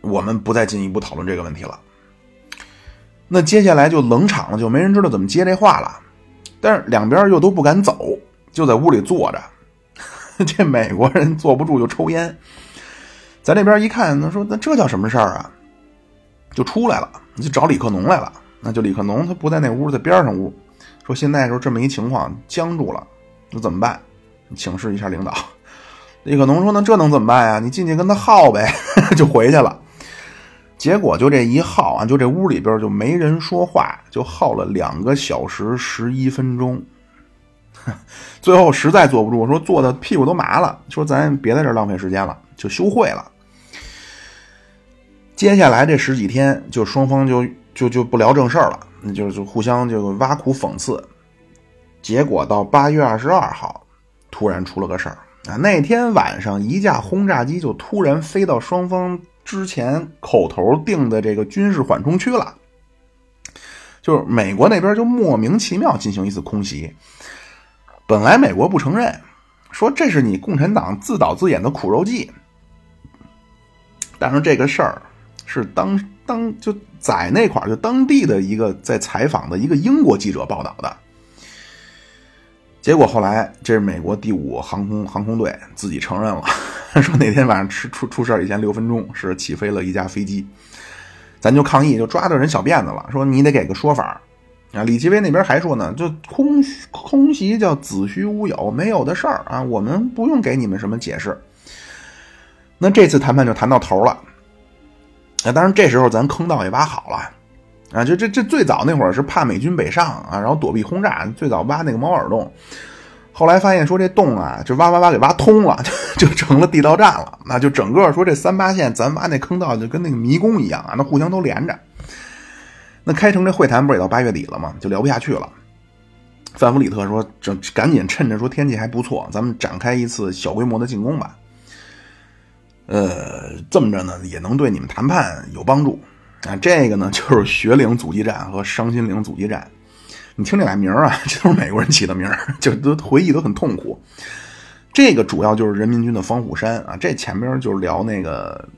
我们不再进一步讨论这个问题了。”那接下来就冷场了，就没人知道怎么接这话了。但是两边又都不敢走，就在屋里坐着。[LAUGHS] 这美国人坐不住就抽烟。在这边一看，他说：“那这叫什么事儿啊？”就出来了，就找李克农来了。那就李克农他不在那屋，在边上屋。说现在时候这么一情况僵住了，那怎么办？请示一下领导。李克农说：“那这能怎么办呀？你进去跟他耗呗，[LAUGHS] 就回去了。”结果就这一耗啊，就这屋里边就没人说话，就耗了两个小时十一分钟。[LAUGHS] 最后实在坐不住，说坐的屁股都麻了，说咱别在这浪费时间了，就休会了。接下来这十几天，就双方就就就不聊正事儿了。就是互相就挖苦讽刺，结果到八月二十二号，突然出了个事儿啊！那天晚上，一架轰炸机就突然飞到双方之前口头定的这个军事缓冲区了，就是美国那边就莫名其妙进行一次空袭，本来美国不承认，说这是你共产党自导自演的苦肉计。但是这个事儿是当当就在那块，就当地的一个在采访的一个英国记者报道的。结果后来，这是美国第五航空航空队自己承认了，[LAUGHS] 说那天晚上出出出事以前六分钟是起飞了一架飞机，咱就抗议，就抓着人小辫子了，说你得给个说法啊。李奇微那边还说呢，就空空袭叫子虚乌有，没有的事儿啊，我们不用给你们什么解释。那这次谈判就谈到头了，啊，当然这时候咱坑道也挖好了。啊，就这这最早那会儿是怕美军北上啊，然后躲避轰炸，最早挖那个猫耳洞，后来发现说这洞啊，就挖挖挖给挖通了，[LAUGHS] 就成了地道战了。那就整个说这三八线，咱挖那坑道就跟那个迷宫一样啊，那互相都连着。那开城这会谈不也到八月底了吗？就聊不下去了。范弗里特说：“这赶紧趁着说天气还不错，咱们展开一次小规模的进攻吧。呃，这么着呢，也能对你们谈判有帮助。”啊，这个呢 [LAUGHS] 就是雪岭阻击战和伤心岭阻击战。你听这俩名儿啊，[LAUGHS] 这都是美国人起的名儿，[LAUGHS] 就都回忆都很痛苦。这个主要就是人民军的方虎山啊。这前边就是聊那个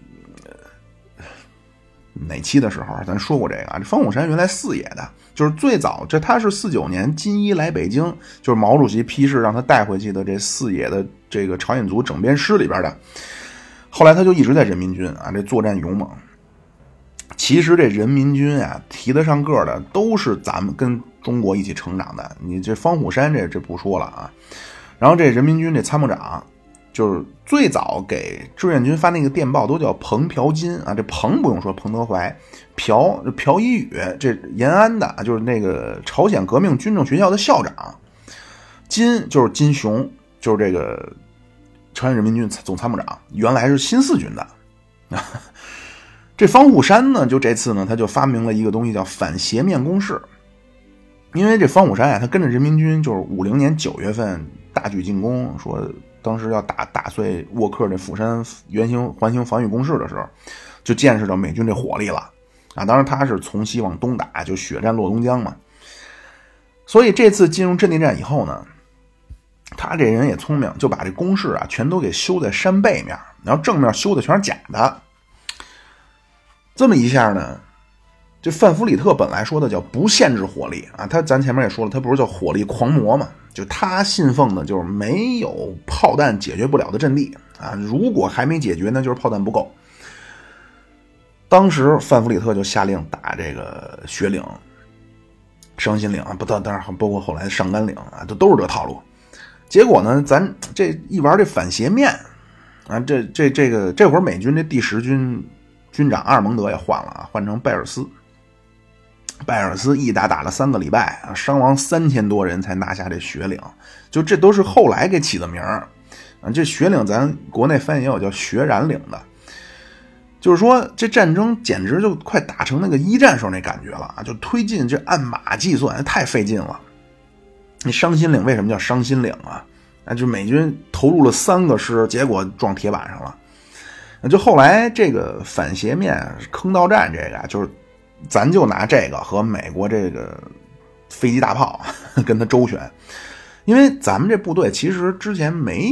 哪期的时候，咱说过这个啊。这方虎山原来四野的，就是最早这他是四九年金一来北京，就是毛主席批示让他带回去的这四野的这个朝鲜族整编师里边的。后来他就一直在人民军啊，这作战勇猛。其实这人民军啊，提得上个的都是咱们跟中国一起成长的。你这方虎山这这不说了啊。然后这人民军这参谋长，就是最早给志愿军发那个电报都叫彭朴金啊。这彭不用说，彭德怀；朴朴一宇，这延安的，就是那个朝鲜革命军政学校的校长；金就是金雄，就是这个朝鲜人民军总参谋长，原来是新四军的啊。[LAUGHS] 这方虎山呢，就这次呢，他就发明了一个东西，叫反斜面攻势。因为这方虎山啊，他跟着人民军，就是五零年九月份大举进攻，说当时要打打碎沃克这釜山圆形环形防御工事的时候，就见识到美军这火力了啊！当然他是从西往东打，就血战洛东江嘛。所以这次进入阵地战以后呢，他这人也聪明，就把这工事啊全都给修在山背面，然后正面修的全是假的。这么一下呢，这范弗里特本来说的叫不限制火力啊，他咱前面也说了，他不是叫火力狂魔嘛？就他信奉的就是没有炮弹解决不了的阵地啊，如果还没解决，那就是炮弹不够。当时范弗里特就下令打这个雪岭、伤心岭啊，不，当当然包括后来上甘岭啊，都都是这套路。结果呢，咱这一玩这反斜面啊，这这这个这会儿美军这第十军。军长阿尔蒙德也换了啊，换成拜尔斯。拜尔斯一打打了三个礼拜啊，伤亡三千多人才拿下这雪岭。就这都是后来给起的名儿啊。这雪岭咱国内翻译也有叫雪染岭的，就是说这战争简直就快打成那个一战时候那感觉了啊！就推进这按马计算太费劲了。那伤心岭为什么叫伤心岭啊？啊，就美军投入了三个师，结果撞铁板上了。那就后来这个反斜面坑道战，这个就是，咱就拿这个和美国这个飞机大炮 [LAUGHS] 跟他周旋，因为咱们这部队其实之前没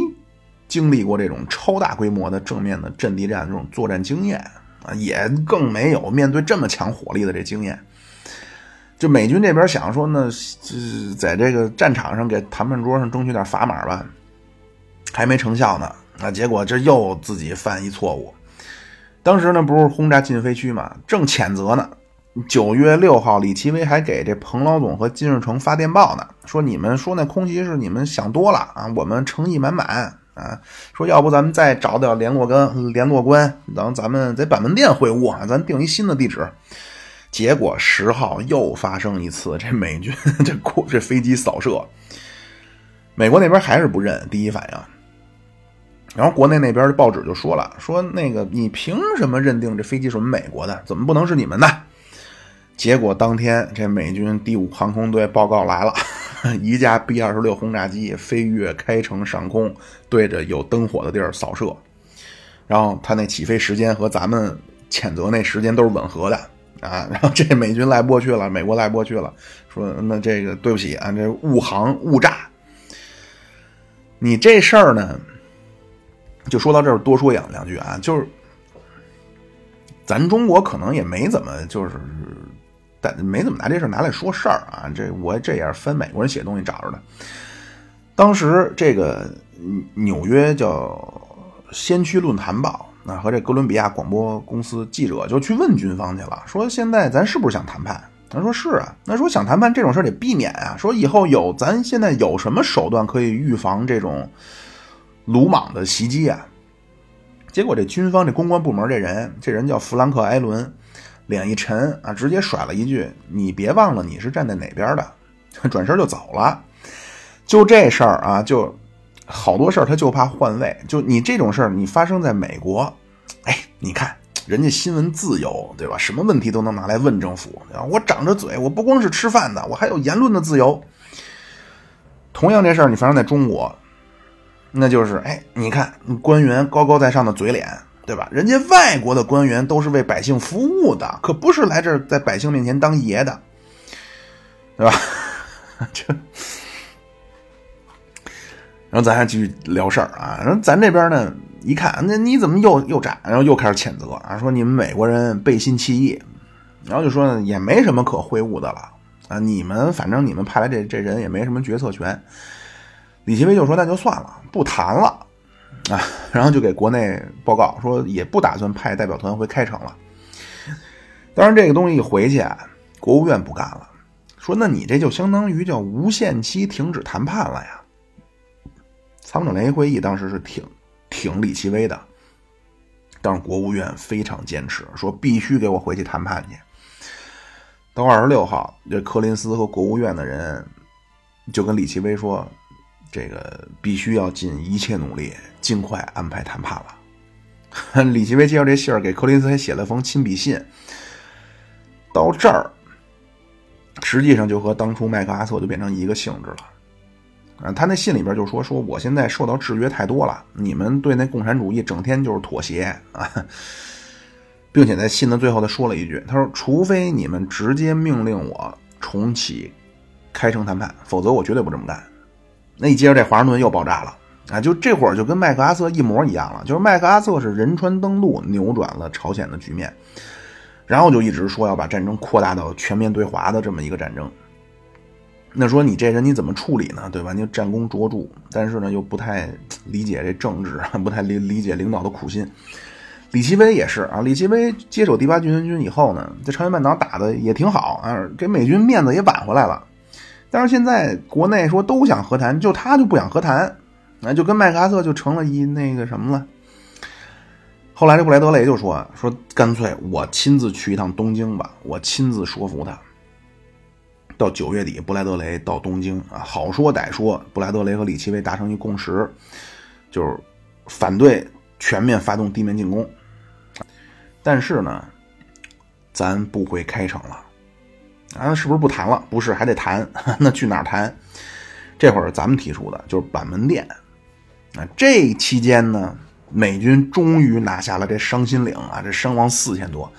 经历过这种超大规模的正面的阵地战这种作战经验啊，也更没有面对这么强火力的这经验。就美军这边想说呢，在这个战场上给谈判桌上争取点砝码吧，还没成效呢。那结果这又自己犯一错误，当时呢不是轰炸禁飞区嘛，正谴责呢。九月六号，李奇微还给这彭老总和金日成发电报呢，说你们说那空袭是你们想多了啊，我们诚意满满啊。说要不咱们再找点联络跟联络官，等咱们在板门店会晤啊，咱定一新的地址。结果十号又发生一次 [LAUGHS] 这美军 [LAUGHS] 这这飞机扫射，美国那边还是不认，第一反应。然后国内那边的报纸就说了，说那个你凭什么认定这飞机是我们美国的？怎么不能是你们的？结果当天这美军第五航空队报告来了，[LAUGHS] 一架 B 二十六轰炸机飞越开城上空，对着有灯火的地儿扫射。然后他那起飞时间和咱们谴责那时间都是吻合的啊。然后这美军来不过去了，美国来不过去了，说那这个对不起啊，这误航误炸。你这事儿呢，就说到这儿，多说两两句啊，就是咱中国可能也没怎么就是，但没怎么拿这事拿来说事儿啊。这我这也是分美国人写东西找着的。当时这个纽约叫《先驱论坛报》啊，和这哥伦比亚广播公司记者就去问军方去了，说现在咱是不是想谈判？他说是啊，那说想谈判这种事得避免啊。说以后有咱现在有什么手段可以预防这种鲁莽的袭击啊？结果这军方这公关部门这人，这人叫弗兰克·埃伦，脸一沉啊，直接甩了一句：“你别忘了你是站在哪边的。[LAUGHS] ”转身就走了。就这事儿啊，就好多事儿他就怕换位。就你这种事儿，你发生在美国，哎，你看。人家新闻自由，对吧？什么问题都能拿来问政府。我长着嘴，我不光是吃饭的，我还有言论的自由。同样这事儿，你发生在中国，那就是，哎，你看官员高高在上的嘴脸，对吧？人家外国的官员都是为百姓服务的，可不是来这儿在百姓面前当爷的，对吧？[LAUGHS] 这，然后咱还继续聊事儿啊。然后咱这边呢？一看，那你怎么又又炸？然后又开始谴责啊，说你们美国人背信弃义，然后就说呢，也没什么可会晤的了啊，你们反正你们派来这这人也没什么决策权。李奇微就说那就算了，不谈了啊，然后就给国内报告说也不打算派代表团回开城了。当然这个东西一回去啊，国务院不干了，说那你这就相当于叫无限期停止谈判了呀。参谋长联席会议当时是挺。挺李奇微的，但是国务院非常坚持，说必须给我回去谈判去。到二十六号，这柯林斯和国务院的人就跟李奇微说：“这个必须要尽一切努力，尽快安排谈判了。[LAUGHS] ”李奇微接到这信儿，给柯林斯还写了封亲笔信。到这儿，实际上就和当初麦克阿瑟就变成一个性质了。啊，他那信里边就说说，我现在受到制约太多了，你们对那共产主义整天就是妥协啊，[LAUGHS] 并且在信的最后他说了一句，他说，除非你们直接命令我重启开城谈判，否则我绝对不这么干。那一接着这华盛顿又爆炸了啊，就这会儿就跟麦克阿瑟一模一样了，就是麦克阿瑟是仁川登陆扭转了朝鲜的局面，然后就一直说要把战争扩大到全面对华的这么一个战争。那说你这人你怎么处理呢？对吧？你战功卓著，但是呢又不太理解这政治，不太理理解领导的苦心。李奇微也是啊，李奇微接手第八集团军以后呢，在朝鲜半岛打的也挺好啊，给美军面子也挽回来了。但是现在国内说都想和谈，就他就不想和谈，那就跟麦克阿瑟就成了一那个什么了。后来这布莱德雷就说说干脆我亲自去一趟东京吧，我亲自说服他。到九月底，布莱德雷到东京啊，好说歹说，布莱德雷和李奇微达成一共识，就是反对全面发动地面进攻。但是呢，咱不回开城了啊，是不是不谈了？不是，还得谈。[LAUGHS] 那去哪儿谈？这会儿咱们提出的就是板门店啊。这期间呢，美军终于拿下了这伤心岭啊，这伤亡四千多，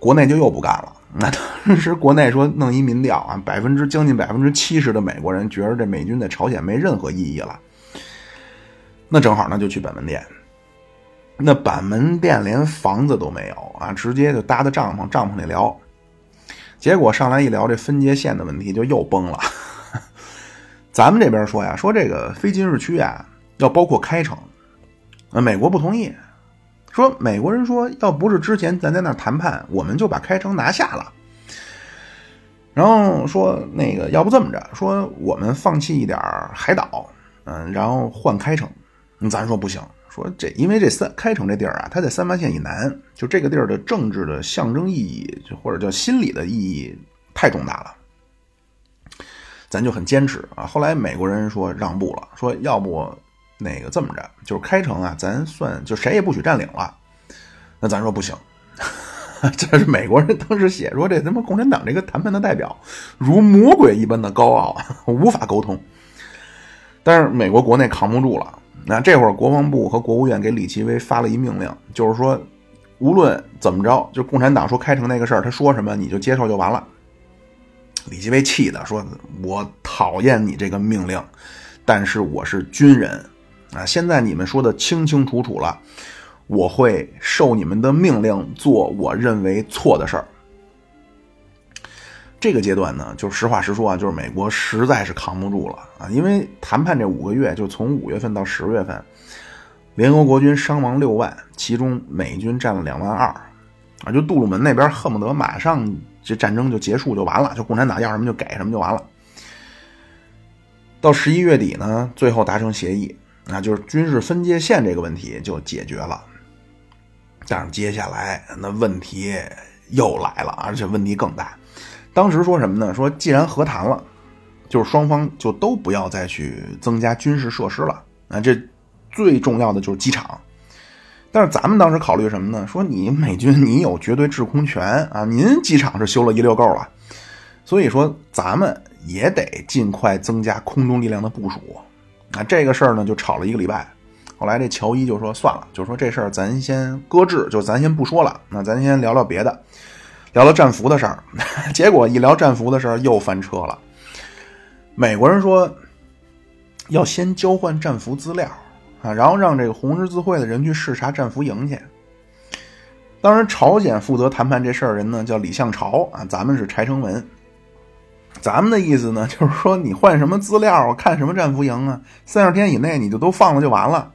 国内就又不干了。[LAUGHS] 那当时国内说弄一民调啊，百分之将近百分之七十的美国人觉得这美军在朝鲜没任何意义了。那正好，那就去板门店。那板门店连房子都没有啊，直接就搭的帐篷，帐篷里聊。结果上来一聊这分界线的问题，就又崩了。[LAUGHS] 咱们这边说呀，说这个非军事区啊，要包括开城，呃，美国不同意。说美国人说，要不是之前咱在那儿谈判，我们就把开城拿下了。然后说那个，要不这么着，说我们放弃一点海岛，嗯，然后换开城。咱说不行，说这因为这三开城这地儿啊，它在三八线以南，就这个地儿的政治的象征意义，就或者叫心理的意义太重大了。咱就很坚持啊。后来美国人说让步了，说要不。那个这么着，就是开城啊，咱算就谁也不许占领了。那咱说不行，[LAUGHS] 这是美国人当时写说这他妈共产党这个谈判的代表如魔鬼一般的高傲，[LAUGHS] 无法沟通。但是美国国内扛不住了，那这会儿国防部和国务院给李奇微发了一命令，就是说无论怎么着，就共产党说开城那个事儿，他说什么你就接受就完了。李奇微气的说：“我讨厌你这个命令。”但是我是军人啊！现在你们说的清清楚楚了，我会受你们的命令做我认为错的事儿。这个阶段呢，就实话实说啊，就是美国实在是扛不住了啊！因为谈判这五个月，就从五月份到十月份，联合国军伤亡六万，其中美军占了两万二啊！就杜鲁门那边恨不得马上这战争就结束就完了，就共产党要什么就给什么就完了。到十一月底呢，最后达成协议，那就是军事分界线这个问题就解决了。但是接下来那问题又来了，而且问题更大。当时说什么呢？说既然和谈了，就是双方就都不要再去增加军事设施了。啊，这最重要的就是机场。但是咱们当时考虑什么呢？说你美军你有绝对制空权啊，您机场是修了一溜够了，所以说咱们。也得尽快增加空中力量的部署，啊，这个事儿呢就吵了一个礼拜。后来这乔伊就说算了，就说这事儿咱先搁置，就咱先不说了。那咱先聊聊别的，聊聊战俘的事儿。[LAUGHS] 结果一聊战俘的事儿又翻车了。美国人说要先交换战俘资料啊，然后让这个红十字会的人去视察战俘营去。当时朝鲜负责谈判这事儿人呢叫李相朝啊，咱们是柴成文。咱们的意思呢，[LAUGHS] 就是说你换什么资料，看什么战俘营啊，三十天以内你就都放了就完了。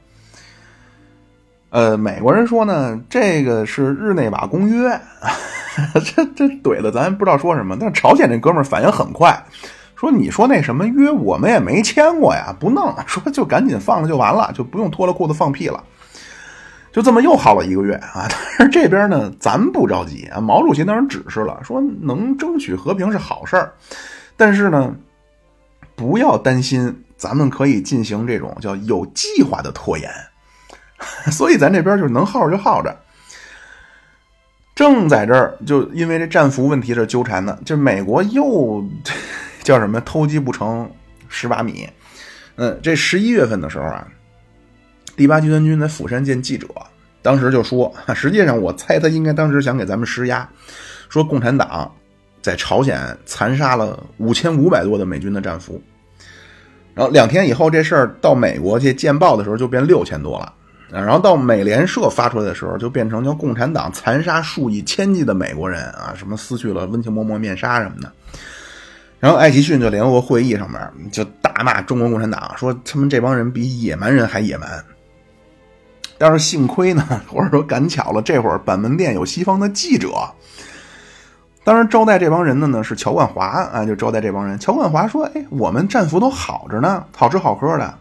呃，美国人说呢，这个是日内瓦公约，[LAUGHS] 这这怼的咱不知道说什么。但是朝鲜这哥们儿反应很快，说你说那什么约我们也没签过呀，不弄，说就赶紧放了就完了，就不用脱了裤子放屁了。就这么又耗了一个月啊！但是这边呢，咱不着急啊。毛主席当时指示了，说能争取和平是好事儿，但是呢，不要担心，咱们可以进行这种叫有计划的拖延。[LAUGHS] 所以咱这边就是能耗着就耗着。正在这儿，就因为这战俘问题这纠缠呢，就美国又叫什么偷鸡不成蚀把米。嗯，这十一月份的时候啊。第八集团军在釜山见记者，当时就说：“ [LAUGHS] 实际上，我猜他应该当时想给咱们施压，说共产党在朝鲜残杀了五千五百多的美军的战俘。然后两天以后，这事儿到美国去见报的时候就变六千多了。然后到美联社发出来的时候，就变成叫共产党残杀数以千计的美国人啊，什么撕去了温情脉脉面纱什么的。然后艾奇逊就联合国会议上面就大骂中国共产党，说他们这帮人比野蛮人还野蛮。”但是幸亏呢，或者说赶巧了，这会儿板门店有西方的记者。当然招待这帮人的呢是乔冠华啊，就招待这帮人。乔冠华说：“哎，我们战俘都好着呢，好吃好喝的。”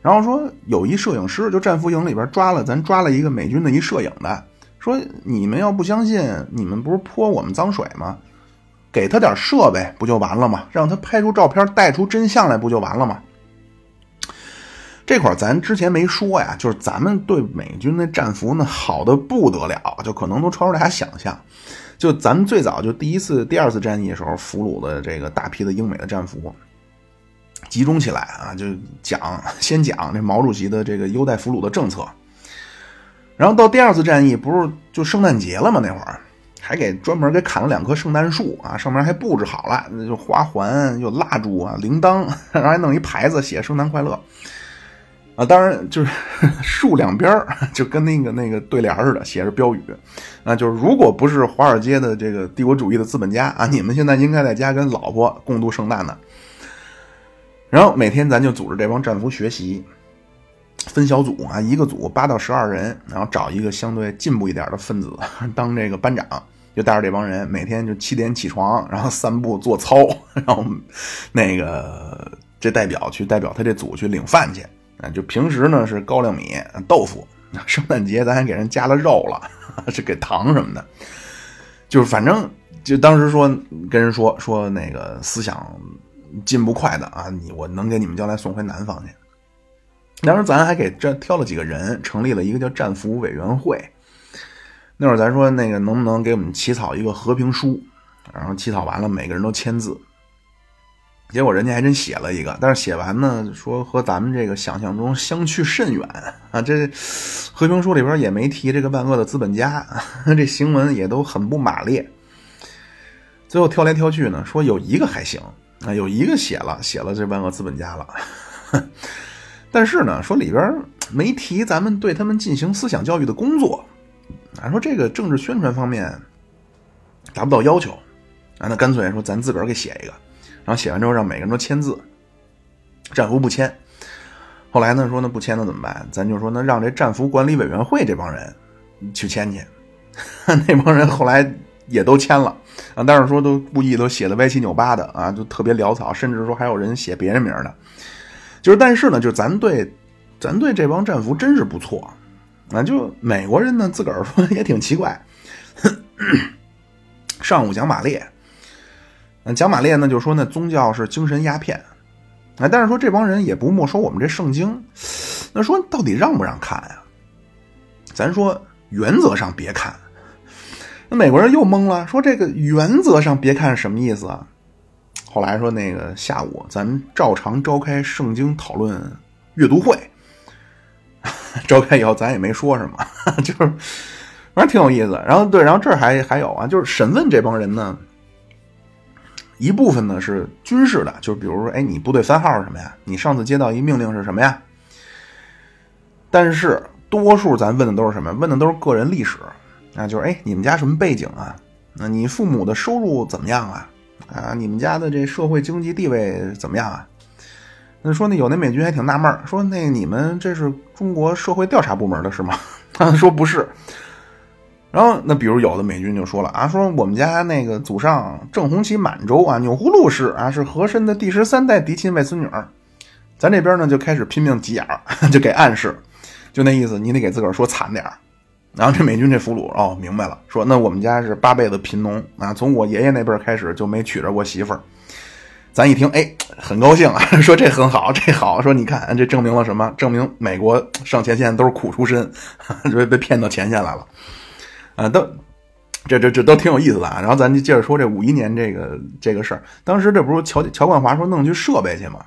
然后说有一摄影师，就战俘营里边抓了，咱抓了一个美军的一摄影的，说你们要不相信，你们不是泼我们脏水吗？给他点设备不就完了吗？让他拍出照片，带出真相来不就完了吗？这块咱之前没说呀，就是咱们对美军的战俘呢好的不得了，就可能都超出大家想象。就咱们最早就第一次、第二次战役的时候，俘虏的这个大批的英美的战俘，集中起来啊，就讲先讲这毛主席的这个优待俘虏的政策。然后到第二次战役，不是就圣诞节了吗？那会儿还给专门给砍了两棵圣诞树啊，上面还布置好了，那就花环、有蜡烛啊、铃铛，[LAUGHS] 然后还弄一牌子写“圣诞快乐”。啊，当然就是 [LAUGHS] 树两边就跟那个那个对联似的，写着标语，啊，就是如果不是华尔街的这个帝国主义的资本家啊，你们现在应该在家跟老婆共度圣诞呢。然后每天咱就组织这帮战俘学习，分小组啊，一个组八到十二人，然后找一个相对进步一点的分子 [LAUGHS] 当这个班长，就带着这帮人每天就七点起床，然后散步做操，[LAUGHS] 然后那个这代表去代表他这组去领饭去。啊，就平时呢是高粱米、豆腐，[LAUGHS] 圣诞节咱还给人加了肉了，是给糖什么的。就是反正就当时说跟人说说那个思想进步快的啊，你我能给你们将来送回南方去。当时咱还给这挑了几个人，成立了一个叫战俘委员会。那会儿咱说那个能不能给我们起草一个和平书，然后起草完了每个人都签字。结果人家还真写了一个，但是写完呢，说和咱们这个想象中相去甚远啊！这和平书里边也没提这个万恶的资本家，[LAUGHS] 这行文也都很不马列。最后挑来挑去呢，说有一个还行啊，有一个写了写了这万恶资本家了，[LAUGHS] 但是呢，说里边没提咱们对他们进行思想教育的工作，啊，说这个政治宣传方面达不到要求，啊，那干脆说咱自个儿给写一个，然后写完之后让每个人都签字，战俘不签。后来呢，说那不签那怎么办？咱就说那让这战俘管理委员会这帮人去签去。[LAUGHS] 那帮人后来也都签了啊，但是说都故意都写的歪七扭八的啊，就特别潦草，甚至说还有人写别人名的。就是，但是呢，就咱对咱对这帮战俘真是不错啊。就美国人呢，自个儿说 [LAUGHS] 也挺奇怪。[COUGHS] 上午讲马列，讲马列呢，就说那宗教是精神鸦片。哎，但是说这帮人也不没收我们这圣经，那说到底让不让看呀？咱说原则上别看。那美国人又懵了，说这个原则上别看什么意思啊？后来说那个下午咱照常召开圣经讨论阅读会，[LAUGHS] 召开以后咱也没说什么，[LAUGHS] 就是反正挺有意思。然后对，然后这还还有啊，就是审问这帮人呢。一部分呢是军事的，就是比如说，哎，你部队番号是什么呀？你上次接到一命令是什么呀？但是多数咱问的都是什么？问的都是个人历史啊，就是哎，你们家什么背景啊？那你父母的收入怎么样啊？啊，你们家的这社会经济地位怎么样啊？那说那有那美军还挺纳闷说那你们这是中国社会调查部门的是吗？[LAUGHS] 他说不是。然后，那比如有的美军就说了啊，说我们家那个祖上正红旗满洲啊，钮祜禄氏啊，是和珅的第十三代嫡亲外孙女儿。咱这边呢就开始拼命急眼儿，[LAUGHS] 就给暗示，就那意思，你得给自个儿说惨点儿。然后这美军这俘虏哦，明白了，说那我们家是八辈子贫农啊，从我爷爷那辈儿开始就没娶着过媳妇儿。咱一听，哎，很高兴啊，[LAUGHS] 说这很好，这好，说你看这证明了什么？证明美国上前线都是苦出身，[LAUGHS] 被被骗到前线来了。啊，都，这这这都挺有意思的啊。然后咱就接着说这五一年这个这个事儿。当时这不是乔乔冠华说弄去设备去吗？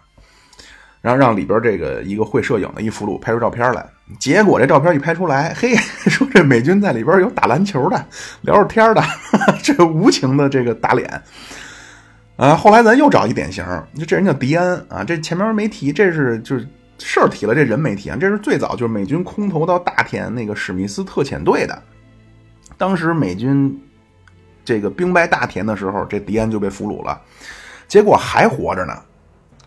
然后让里边这个一个会摄影的一俘虏拍出照片来。结果这照片一拍出来，嘿，[LAUGHS] 说这美军在里边有打篮球的，聊着天的，[LAUGHS] 这无情的这个打脸。啊，后来咱又找一典型，就这人叫迪安啊。这前面没提，这是就是事儿提了，这人没提啊。这是最早就是美军空投到大田那个史密斯特遣队的。当时美军这个兵败大田的时候，这迪安就被俘虏了，结果还活着呢。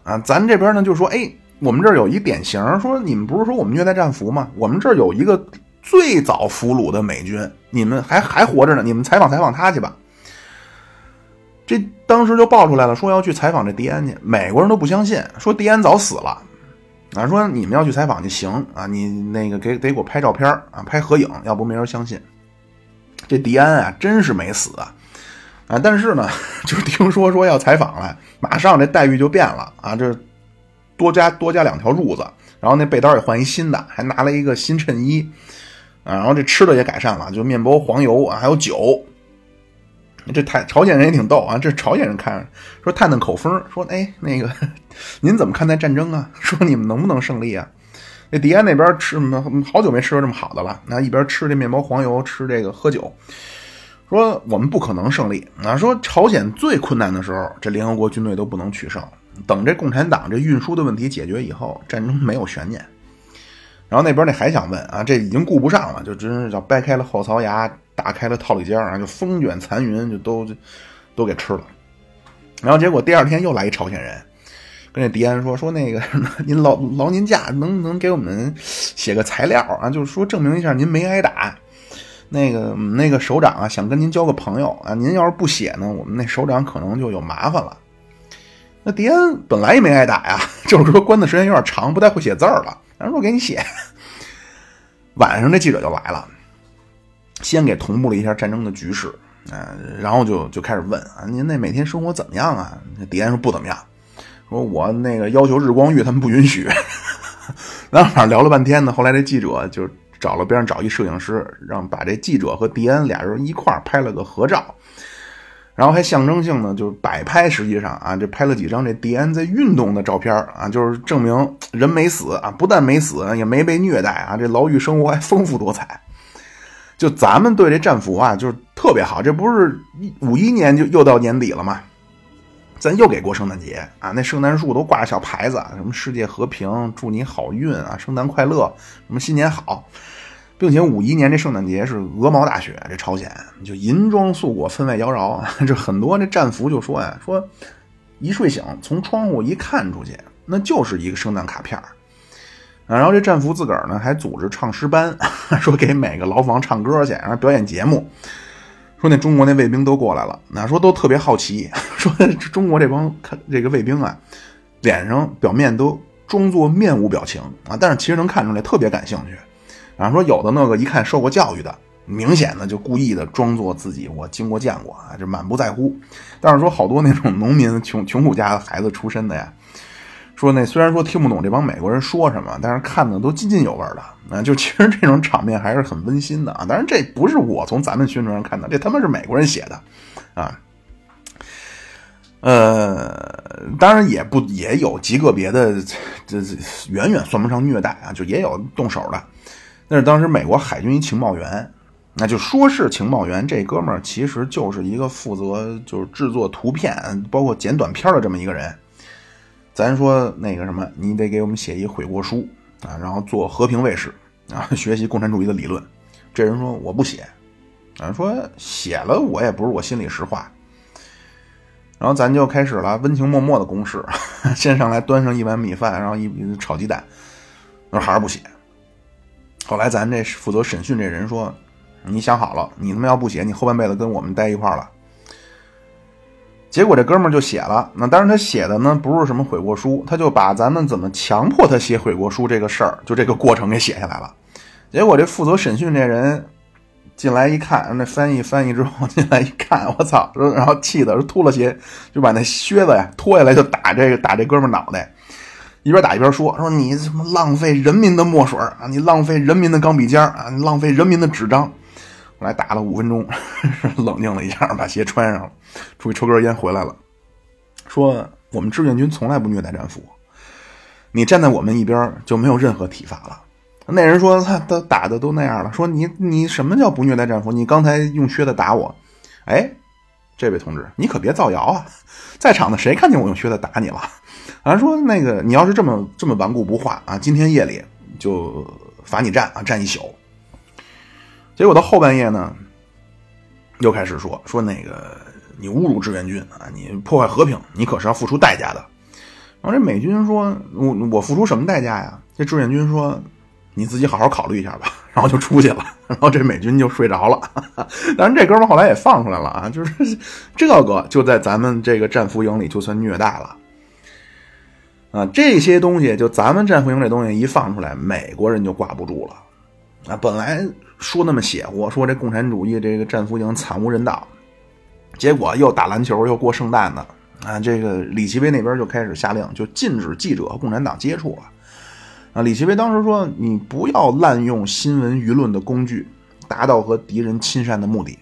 啊，咱这边呢就说，哎，我们这儿有一典型，说你们不是说我们虐待战俘吗？我们这儿有一个最早俘虏的美军，你们还还活着呢，你们采访采访他去吧。这当时就爆出来了，说要去采访这迪安去，美国人都不相信，说迪安早死了。啊，说你们要去采访就行啊，你那个给得给我拍照片啊，拍合影，要不没人相信。这迪安啊，真是没死啊！啊，但是呢，[LAUGHS] 就听说说要采访了，马上这待遇就变了啊！这多加多加两条褥子，然后那被单也换一新的，还拿了一个新衬衣啊！然后这吃的也改善了，就面包、黄油啊，还有酒。这太朝鲜人也挺逗啊！这朝鲜人看说探探口风，说哎，那个 [LAUGHS] 您怎么看待战争啊？说你们能不能胜利啊？这迪安那边吃好久没吃过这么好的了，那一边吃这面包黄油，吃这个喝酒，说我们不可能胜利。啊，说朝鲜最困难的时候，这联合国军队都不能取胜。等这共产党这运输的问题解决以后，战争没有悬念。然后那边那还想问啊，这已经顾不上了，就真是叫掰开了后槽牙，打开了套里尖儿啊，就风卷残云，就都都给吃了。然后结果第二天又来一朝鲜人。跟这迪安说说那个，您劳劳您驾，能能给我们写个材料啊？就是说证明一下您没挨打。那个那个首长啊，想跟您交个朋友啊。您要是不写呢，我们那首长可能就有麻烦了。那迪安本来也没挨打呀，[LAUGHS] 就是说关的时间有点长，不太会写字儿了。然后说给你写。晚上这记者就来了，先给同步了一下战争的局势啊，然后就就开始问啊，您那每天生活怎么样啊？那迪安说不怎么样。说我那个要求日光浴，[LAUGHS] 他们不允许。然后反正聊了半天呢，后来这记者就找了边上找一摄影师，让把这记者和迪安俩人一块拍了个合照，然后还象征性的就是摆拍。实际上啊，这拍了几张这迪安在运动的照片啊，就是证明人没死啊，不但没死，也没被虐待啊，这牢狱生活还丰富多彩。就咱们对这战俘啊，就是特别好。这不是五一年就又到年底了吗？咱又给过圣诞节啊，那圣诞树都挂着小牌子，什么世界和平，祝你好运啊，圣诞快乐，什么新年好，并且五一年这圣诞节是鹅毛大雪，这朝鲜就银装素裹，分外妖娆。[LAUGHS] 这很多这战俘就说呀，说一睡醒从窗户一看出去，那就是一个圣诞卡片儿。然后这战俘自个儿呢还组织唱诗班，[LAUGHS] 说给每个牢房唱歌去，然后表演节目。说那中国那卫兵都过来了，那说都特别好奇，[LAUGHS] 说中国这帮看这个卫兵啊，脸上表面都装作面无表情啊，但是其实能看出来特别感兴趣。然后说有的那个一看受过教育的，明显的就故意的装作自己我经过见过啊，就满不在乎。但是说好多那种农民穷穷苦家的孩子出身的呀。说那虽然说听不懂这帮美国人说什么，但是看的都津津有味的啊！就其实这种场面还是很温馨的啊！当然这不是我从咱们宣传上看到，这他妈是美国人写的啊。呃，当然也不也有极个别的，这这远远算不上虐待啊，就也有动手的。那是当时美国海军一情报员，那就说是情报员，这哥们儿其实就是一个负责就是制作图片，包括剪短片的这么一个人。咱说那个什么，你得给我们写一悔过书啊，然后做和平卫士啊，[LAUGHS] 学习共产主义的理论。这人说我不写，啊，说写了我也不是我心里实话。然后咱就开始了温情脉脉的攻势，[LAUGHS] 先上来端上一碗米饭，然后一炒鸡蛋，那还是不写。后来咱这负责审讯这人说，你想好了，你他妈要不写，你后半辈子跟我们待一块了。结果这哥们儿就写了，那当然他写的呢不是什么悔过书，他就把咱们怎么强迫他写悔过书这个事儿，就这个过程给写下来了。结果这负责审讯这人进来一看，那翻译翻译之后进来一看，我操！然后气的脱了鞋，就把那靴子呀脱下来就打这个打这哥们儿脑袋，一边打一边说说你什么浪费人民的墨水啊，你浪费人民的钢笔尖啊，你浪费人民的纸张。后来打了五分钟，[LAUGHS] 冷静了一下，把鞋穿上了，出去抽根烟回来了，说我们志愿军从来不虐待战俘，你站在我们一边就没有任何体罚了。那人说他他打的都那样了，说你你什么叫不虐待战俘？你刚才用靴子打我，哎，这位同志你可别造谣啊，在场的谁看见我用靴子打你了？啊，说那个你要是这么这么顽固不化啊，今天夜里就罚你站啊，站一宿。结果到后半夜呢，又开始说说那个你侮辱志愿军啊，你破坏和平，你可是要付出代价的。然后这美军说，我我付出什么代价呀？这志愿军说，你自己好好考虑一下吧。[LAUGHS] 然后就出去了。然后这美军就睡着了。[LAUGHS] 当然这哥们后来也放出来了啊，就是这个就在咱们这个战俘营里就算虐待了啊。这些东西就咱们战俘营这东西一放出来，美国人就挂不住了啊。本来。说那么邪乎，说这共产主义这个战俘营惨无人道，结果又打篮球又过圣诞的啊！这个李奇微那边就开始下令，就禁止记者和共产党接触了啊！李奇微当时说：“你不要滥用新闻舆论的工具，达到和敌人亲善的目的。”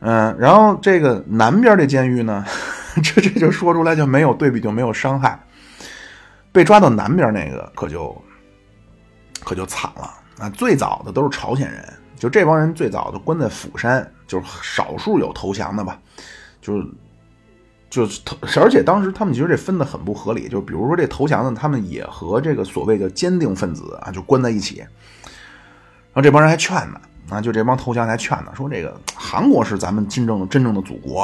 嗯，然后这个南边这监狱呢，[LAUGHS] 这这就说出来就没有对比就没有伤害，被抓到南边那个可就可就惨了。啊，最早的都是朝鲜人，就这帮人最早的关在釜山，就是少数有投降的吧，就是就是，而且当时他们其实这分的很不合理，就比如说这投降的，他们也和这个所谓的坚定分子啊就关在一起，然后这帮人还劝呢，啊，就这帮投降还劝呢，说这个韩国是咱们真正的真正的祖国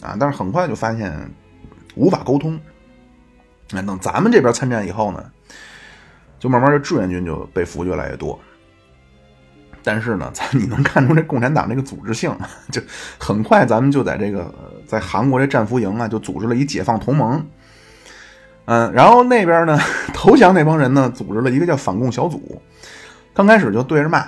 啊，但是很快就发现无法沟通，那等咱们这边参战以后呢？就慢慢的志愿军就被俘越来越多，但是呢，咱你能看出这共产党这个组织性，就很快咱们就在这个在韩国这战俘营啊，就组织了一解放同盟，嗯，然后那边呢投降那帮人呢，组织了一个叫反共小组，刚开始就对着骂，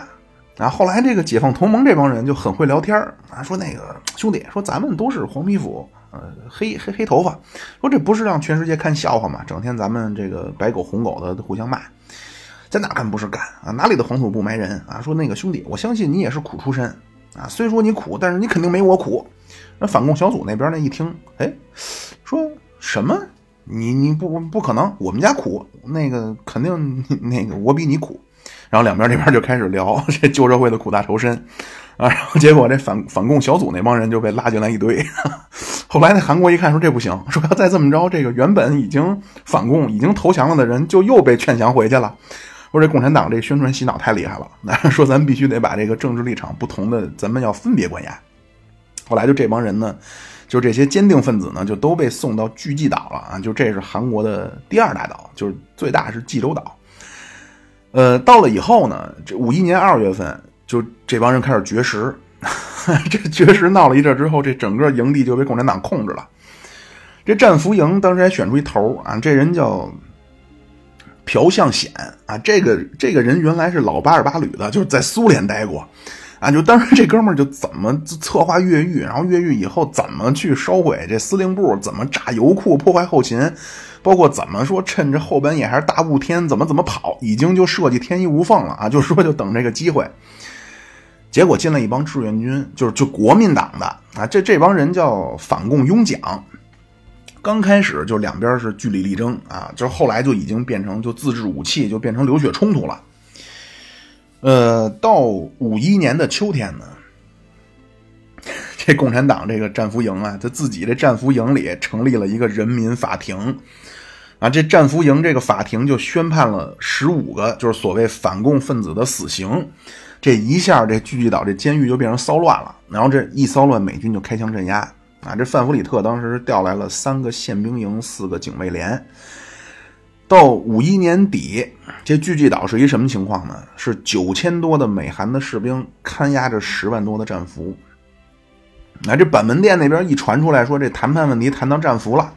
啊，后来这个解放同盟这帮人就很会聊天啊，说那个兄弟，说咱们都是黄皮肤。呃，黑黑黑头发，说这不是让全世界看笑话吗？整天咱们这个白狗红狗的互相骂，在哪干不是干啊？哪里的黄土不埋人啊？说那个兄弟，我相信你也是苦出身啊，虽说你苦，但是你肯定没我苦。那反共小组那边呢一听，哎，说什么？你你不不可能，我们家苦，那个肯定那个我比你苦。然后两边这边就开始聊 [LAUGHS] 这旧社会的苦大仇深啊，然后结果这反反共小组那帮人就被拉进来一堆，[LAUGHS] 后来那韩国一看说这不行，说要再这么着，这个原本已经反共、已经投降了的人就又被劝降回去了。说这共产党这宣传洗脑太厉害了，[LAUGHS] 说咱必须得把这个政治立场不同的，咱们要分别关押。后来就这帮人呢，就这些坚定分子呢，就都被送到巨济岛了啊！就这是韩国的第二大岛，就是最大是济州岛。呃，到了以后呢，这五一年二月份，就这帮人开始绝食。[LAUGHS] 这绝食闹了一阵之后，这整个营地就被共产党控制了。这战俘营当时还选出一头啊，这人叫朴相显啊，这个这个人原来是老八十八旅的，就是在苏联待过。啊，就当时这哥们儿就怎么策划越狱，然后越狱以后怎么去烧毁这司令部，怎么炸油库破坏后勤，包括怎么说趁着后半夜还是大雾天怎么怎么跑，已经就设计天衣无缝了啊！就说就等这个机会。结果进来一帮志愿军，就是就国民党的啊，这这帮人叫反共拥蒋。刚开始就两边是据理力争啊，就后来就已经变成就自制武器，就变成流血冲突了。呃，到五一年的秋天呢，[LAUGHS] 这共产党这个战俘营啊，他自己这战俘营里成立了一个人民法庭，啊，这战俘营这个法庭就宣判了十五个就是所谓反共分子的死刑，这一下这聚集岛这监狱就变成骚乱了，然后这一骚乱，美军就开枪镇压，啊，这范弗里特当时调来了三个宪兵营，四个警卫连。到五一年底，这聚济岛是一什么情况呢？是九千多的美韩的士兵看押着十万多的战俘。那这板门店那边一传出来说这谈判问题谈到战俘了，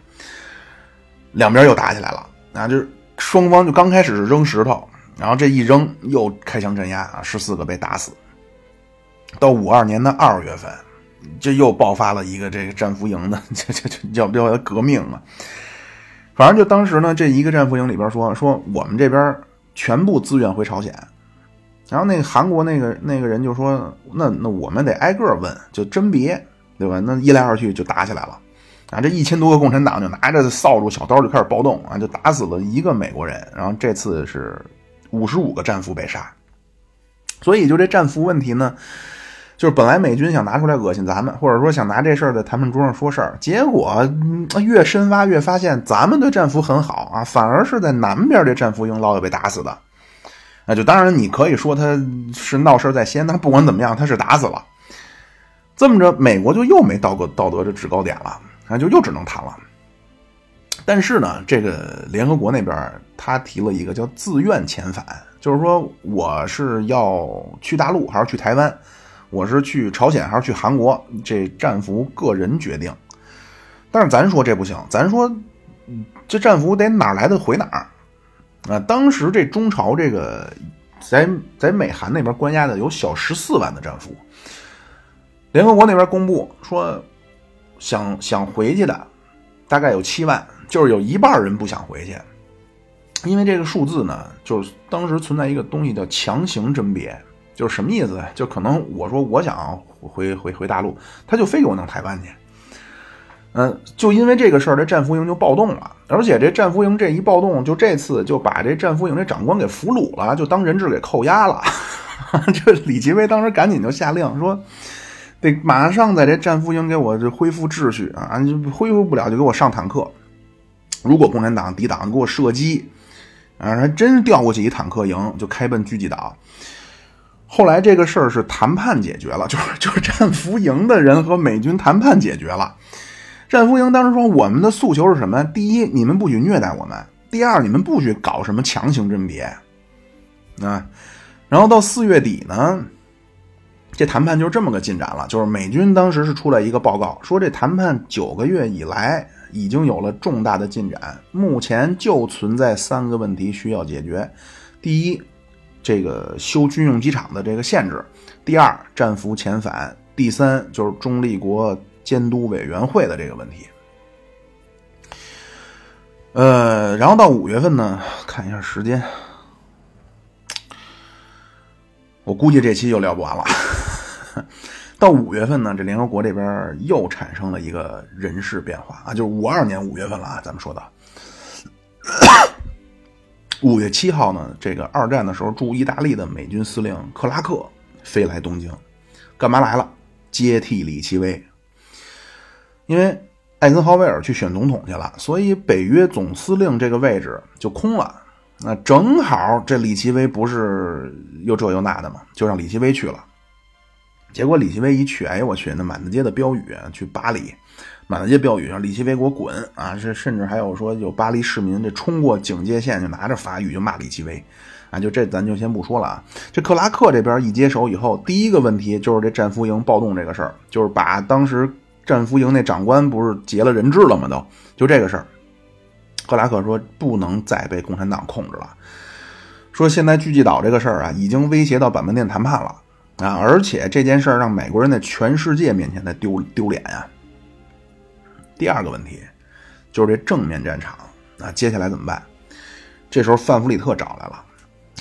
两边又打起来了。啊，就是双方就刚开始是扔石头，然后这一扔又开枪镇压啊，十四个被打死。到五二年的二月份，这又爆发了一个这个战俘营的 [LAUGHS] 这这这叫不叫革命啊？反正就当时呢，这一个战俘营里边说说我们这边全部自愿回朝鲜，然后那个韩国那个那个人就说那那我们得挨个问，就甄别，对吧？那一来二去就打起来了，啊，这一千多个共产党就拿着扫帚小刀就开始暴动啊，就打死了一个美国人，然后这次是五十五个战俘被杀，所以就这战俘问题呢。就是本来美军想拿出来恶心咱们，或者说想拿这事儿在谈判桌上说事儿，结果越深挖越发现咱们对战俘很好啊，反而是在南边这战俘营老有被打死的。那就当然你可以说他是闹事在先，但不管怎么样，他是打死了。这么着，美国就又没到过道德的制高点了，那就又只能谈了。但是呢，这个联合国那边他提了一个叫自愿遣返，就是说我是要去大陆还是去台湾。我是去朝鲜还是去韩国？这战俘个人决定。但是咱说这不行，咱说这战俘得哪来的回哪儿啊！当时这中朝这个在在美韩那边关押的有小十四万的战俘，联合国那边公布说想想回去的大概有七万，就是有一半人不想回去，因为这个数字呢，就是当时存在一个东西叫强行甄别。就是什么意思？就可能我说我想回回回大陆，他就非给我弄台湾去。嗯，就因为这个事儿，这战俘营就暴动了。而且这战俘营这一暴动，就这次就把这战俘营这长官给俘虏了，就当人质给扣押了。[LAUGHS] 这李奇微当时赶紧就下令说，得马上在这战俘营给我这恢复秩序啊！就恢复不了就给我上坦克。如果共产党抵挡，给我射击啊！还真调过去一坦克营，就开奔狙击岛。后来这个事儿是谈判解决了，[LAUGHS] 就是就是战俘营的人和美军谈判解决了。战俘营当时说，我们的诉求是什么？第一，你们不许虐待我们；第二，你们不许搞什么强行甄别。啊，然后到四月底呢，这谈判就这么个进展了。就是美军当时是出来一个报告，说这谈判九个月以来已经有了重大的进展，目前就存在三个问题需要解决。第一。这个修军用机场的这个限制，第二战俘遣返，第三就是中立国监督委员会的这个问题。呃，然后到五月份呢，看一下时间，我估计这期就聊不完了。[LAUGHS] 到五月份呢，这联合国这边又产生了一个人事变化啊，就是五二年五月份了啊，咱们说的。五月七号呢，这个二战的时候驻意大利的美军司令克拉克飞来东京，干嘛来了？接替李奇微。因为艾森豪威尔去选总统去了，所以北约总司令这个位置就空了。那正好这李奇微不是又这又那的嘛，就让李奇微去了。结果李奇微一去，哎呦我去，那满大街的标语，去巴黎，满大街标语上李奇微给我滚啊！这甚至还有说有巴黎市民这冲过警戒线，就拿着法语就骂李奇微啊！就这咱就先不说了啊。这克拉克这边一接手以后，第一个问题就是这战俘营暴动这个事儿，就是把当时战俘营那长官不是劫了人质了吗？都就这个事儿，克拉克说不能再被共产党控制了，说现在聚集岛这个事儿啊，已经威胁到板门店谈判了。啊！而且这件事儿让美国人在全世界面前在丢丢脸呀。第二个问题就是这正面战场啊，接下来怎么办？这时候范弗里特找来了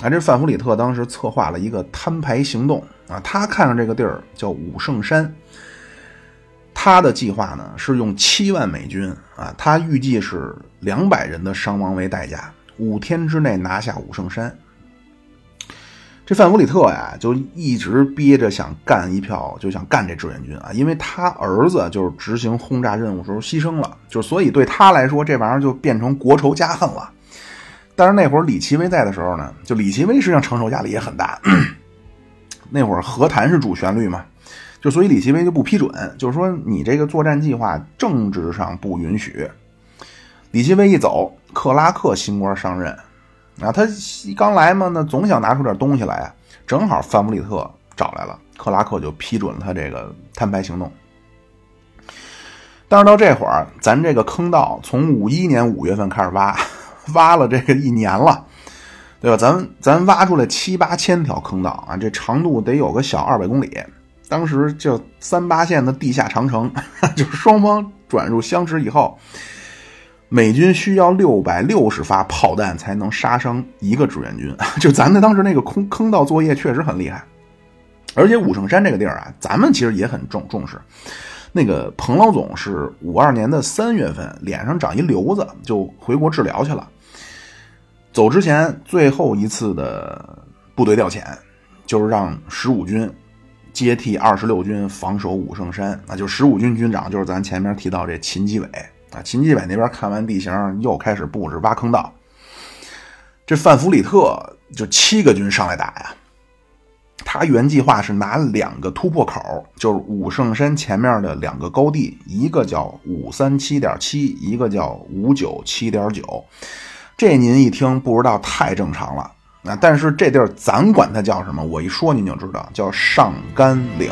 啊！这范弗里特当时策划了一个摊牌行动啊，他看上这个地儿叫武圣山，他的计划呢是用七万美军啊，他预计是两百人的伤亡为代价，五天之内拿下武圣山。这范弗里特呀，就一直憋着想干一票，就想干这志愿军啊，因为他儿子就是执行轰炸任务时候牺牲了，就所以对他来说，这玩意儿就变成国仇家恨了。但是那会儿李奇微在的时候呢，就李奇微实际上承受压力也很大。[CLEARS THROAT] 那会儿和谈是主旋律嘛，就所以李奇微就不批准，就是说你这个作战计划政治上不允许。李奇微一走，克拉克新官上任。啊，他刚来嘛，那总想拿出点东西来啊。正好范弗里特找来了，克拉克就批准了他这个摊牌行动。但是到这会儿，咱这个坑道从五一年五月份开始挖，挖了这个一年了，对吧？咱咱挖出来七八千条坑道啊，这长度得有个小二百公里。当时就三八线的地下长城，[LAUGHS] 就是双方转入相持以后。美军需要六百六十发炮弹才能杀伤一个志愿军，[LAUGHS] 就咱的当时那个空坑道作业确实很厉害，而且武圣山这个地儿啊，咱们其实也很重重视。那个彭老总是五二年的三月份脸上长一瘤子，就回国治疗去了。走之前最后一次的部队调遣，就是让十五军接替二十六军防守武圣山，那就十五军军长就是咱前面提到这秦基伟。啊，秦基伟那边看完地形，又开始布置挖坑道。这范弗里特就七个军上来打呀。他原计划是拿两个突破口，就是武圣山前面的两个高地，一个叫五三七点七，一个叫五九七点九。这您一听不知道太正常了。那，但是这地儿咱管它叫什么？我一说您就知道，叫上甘岭。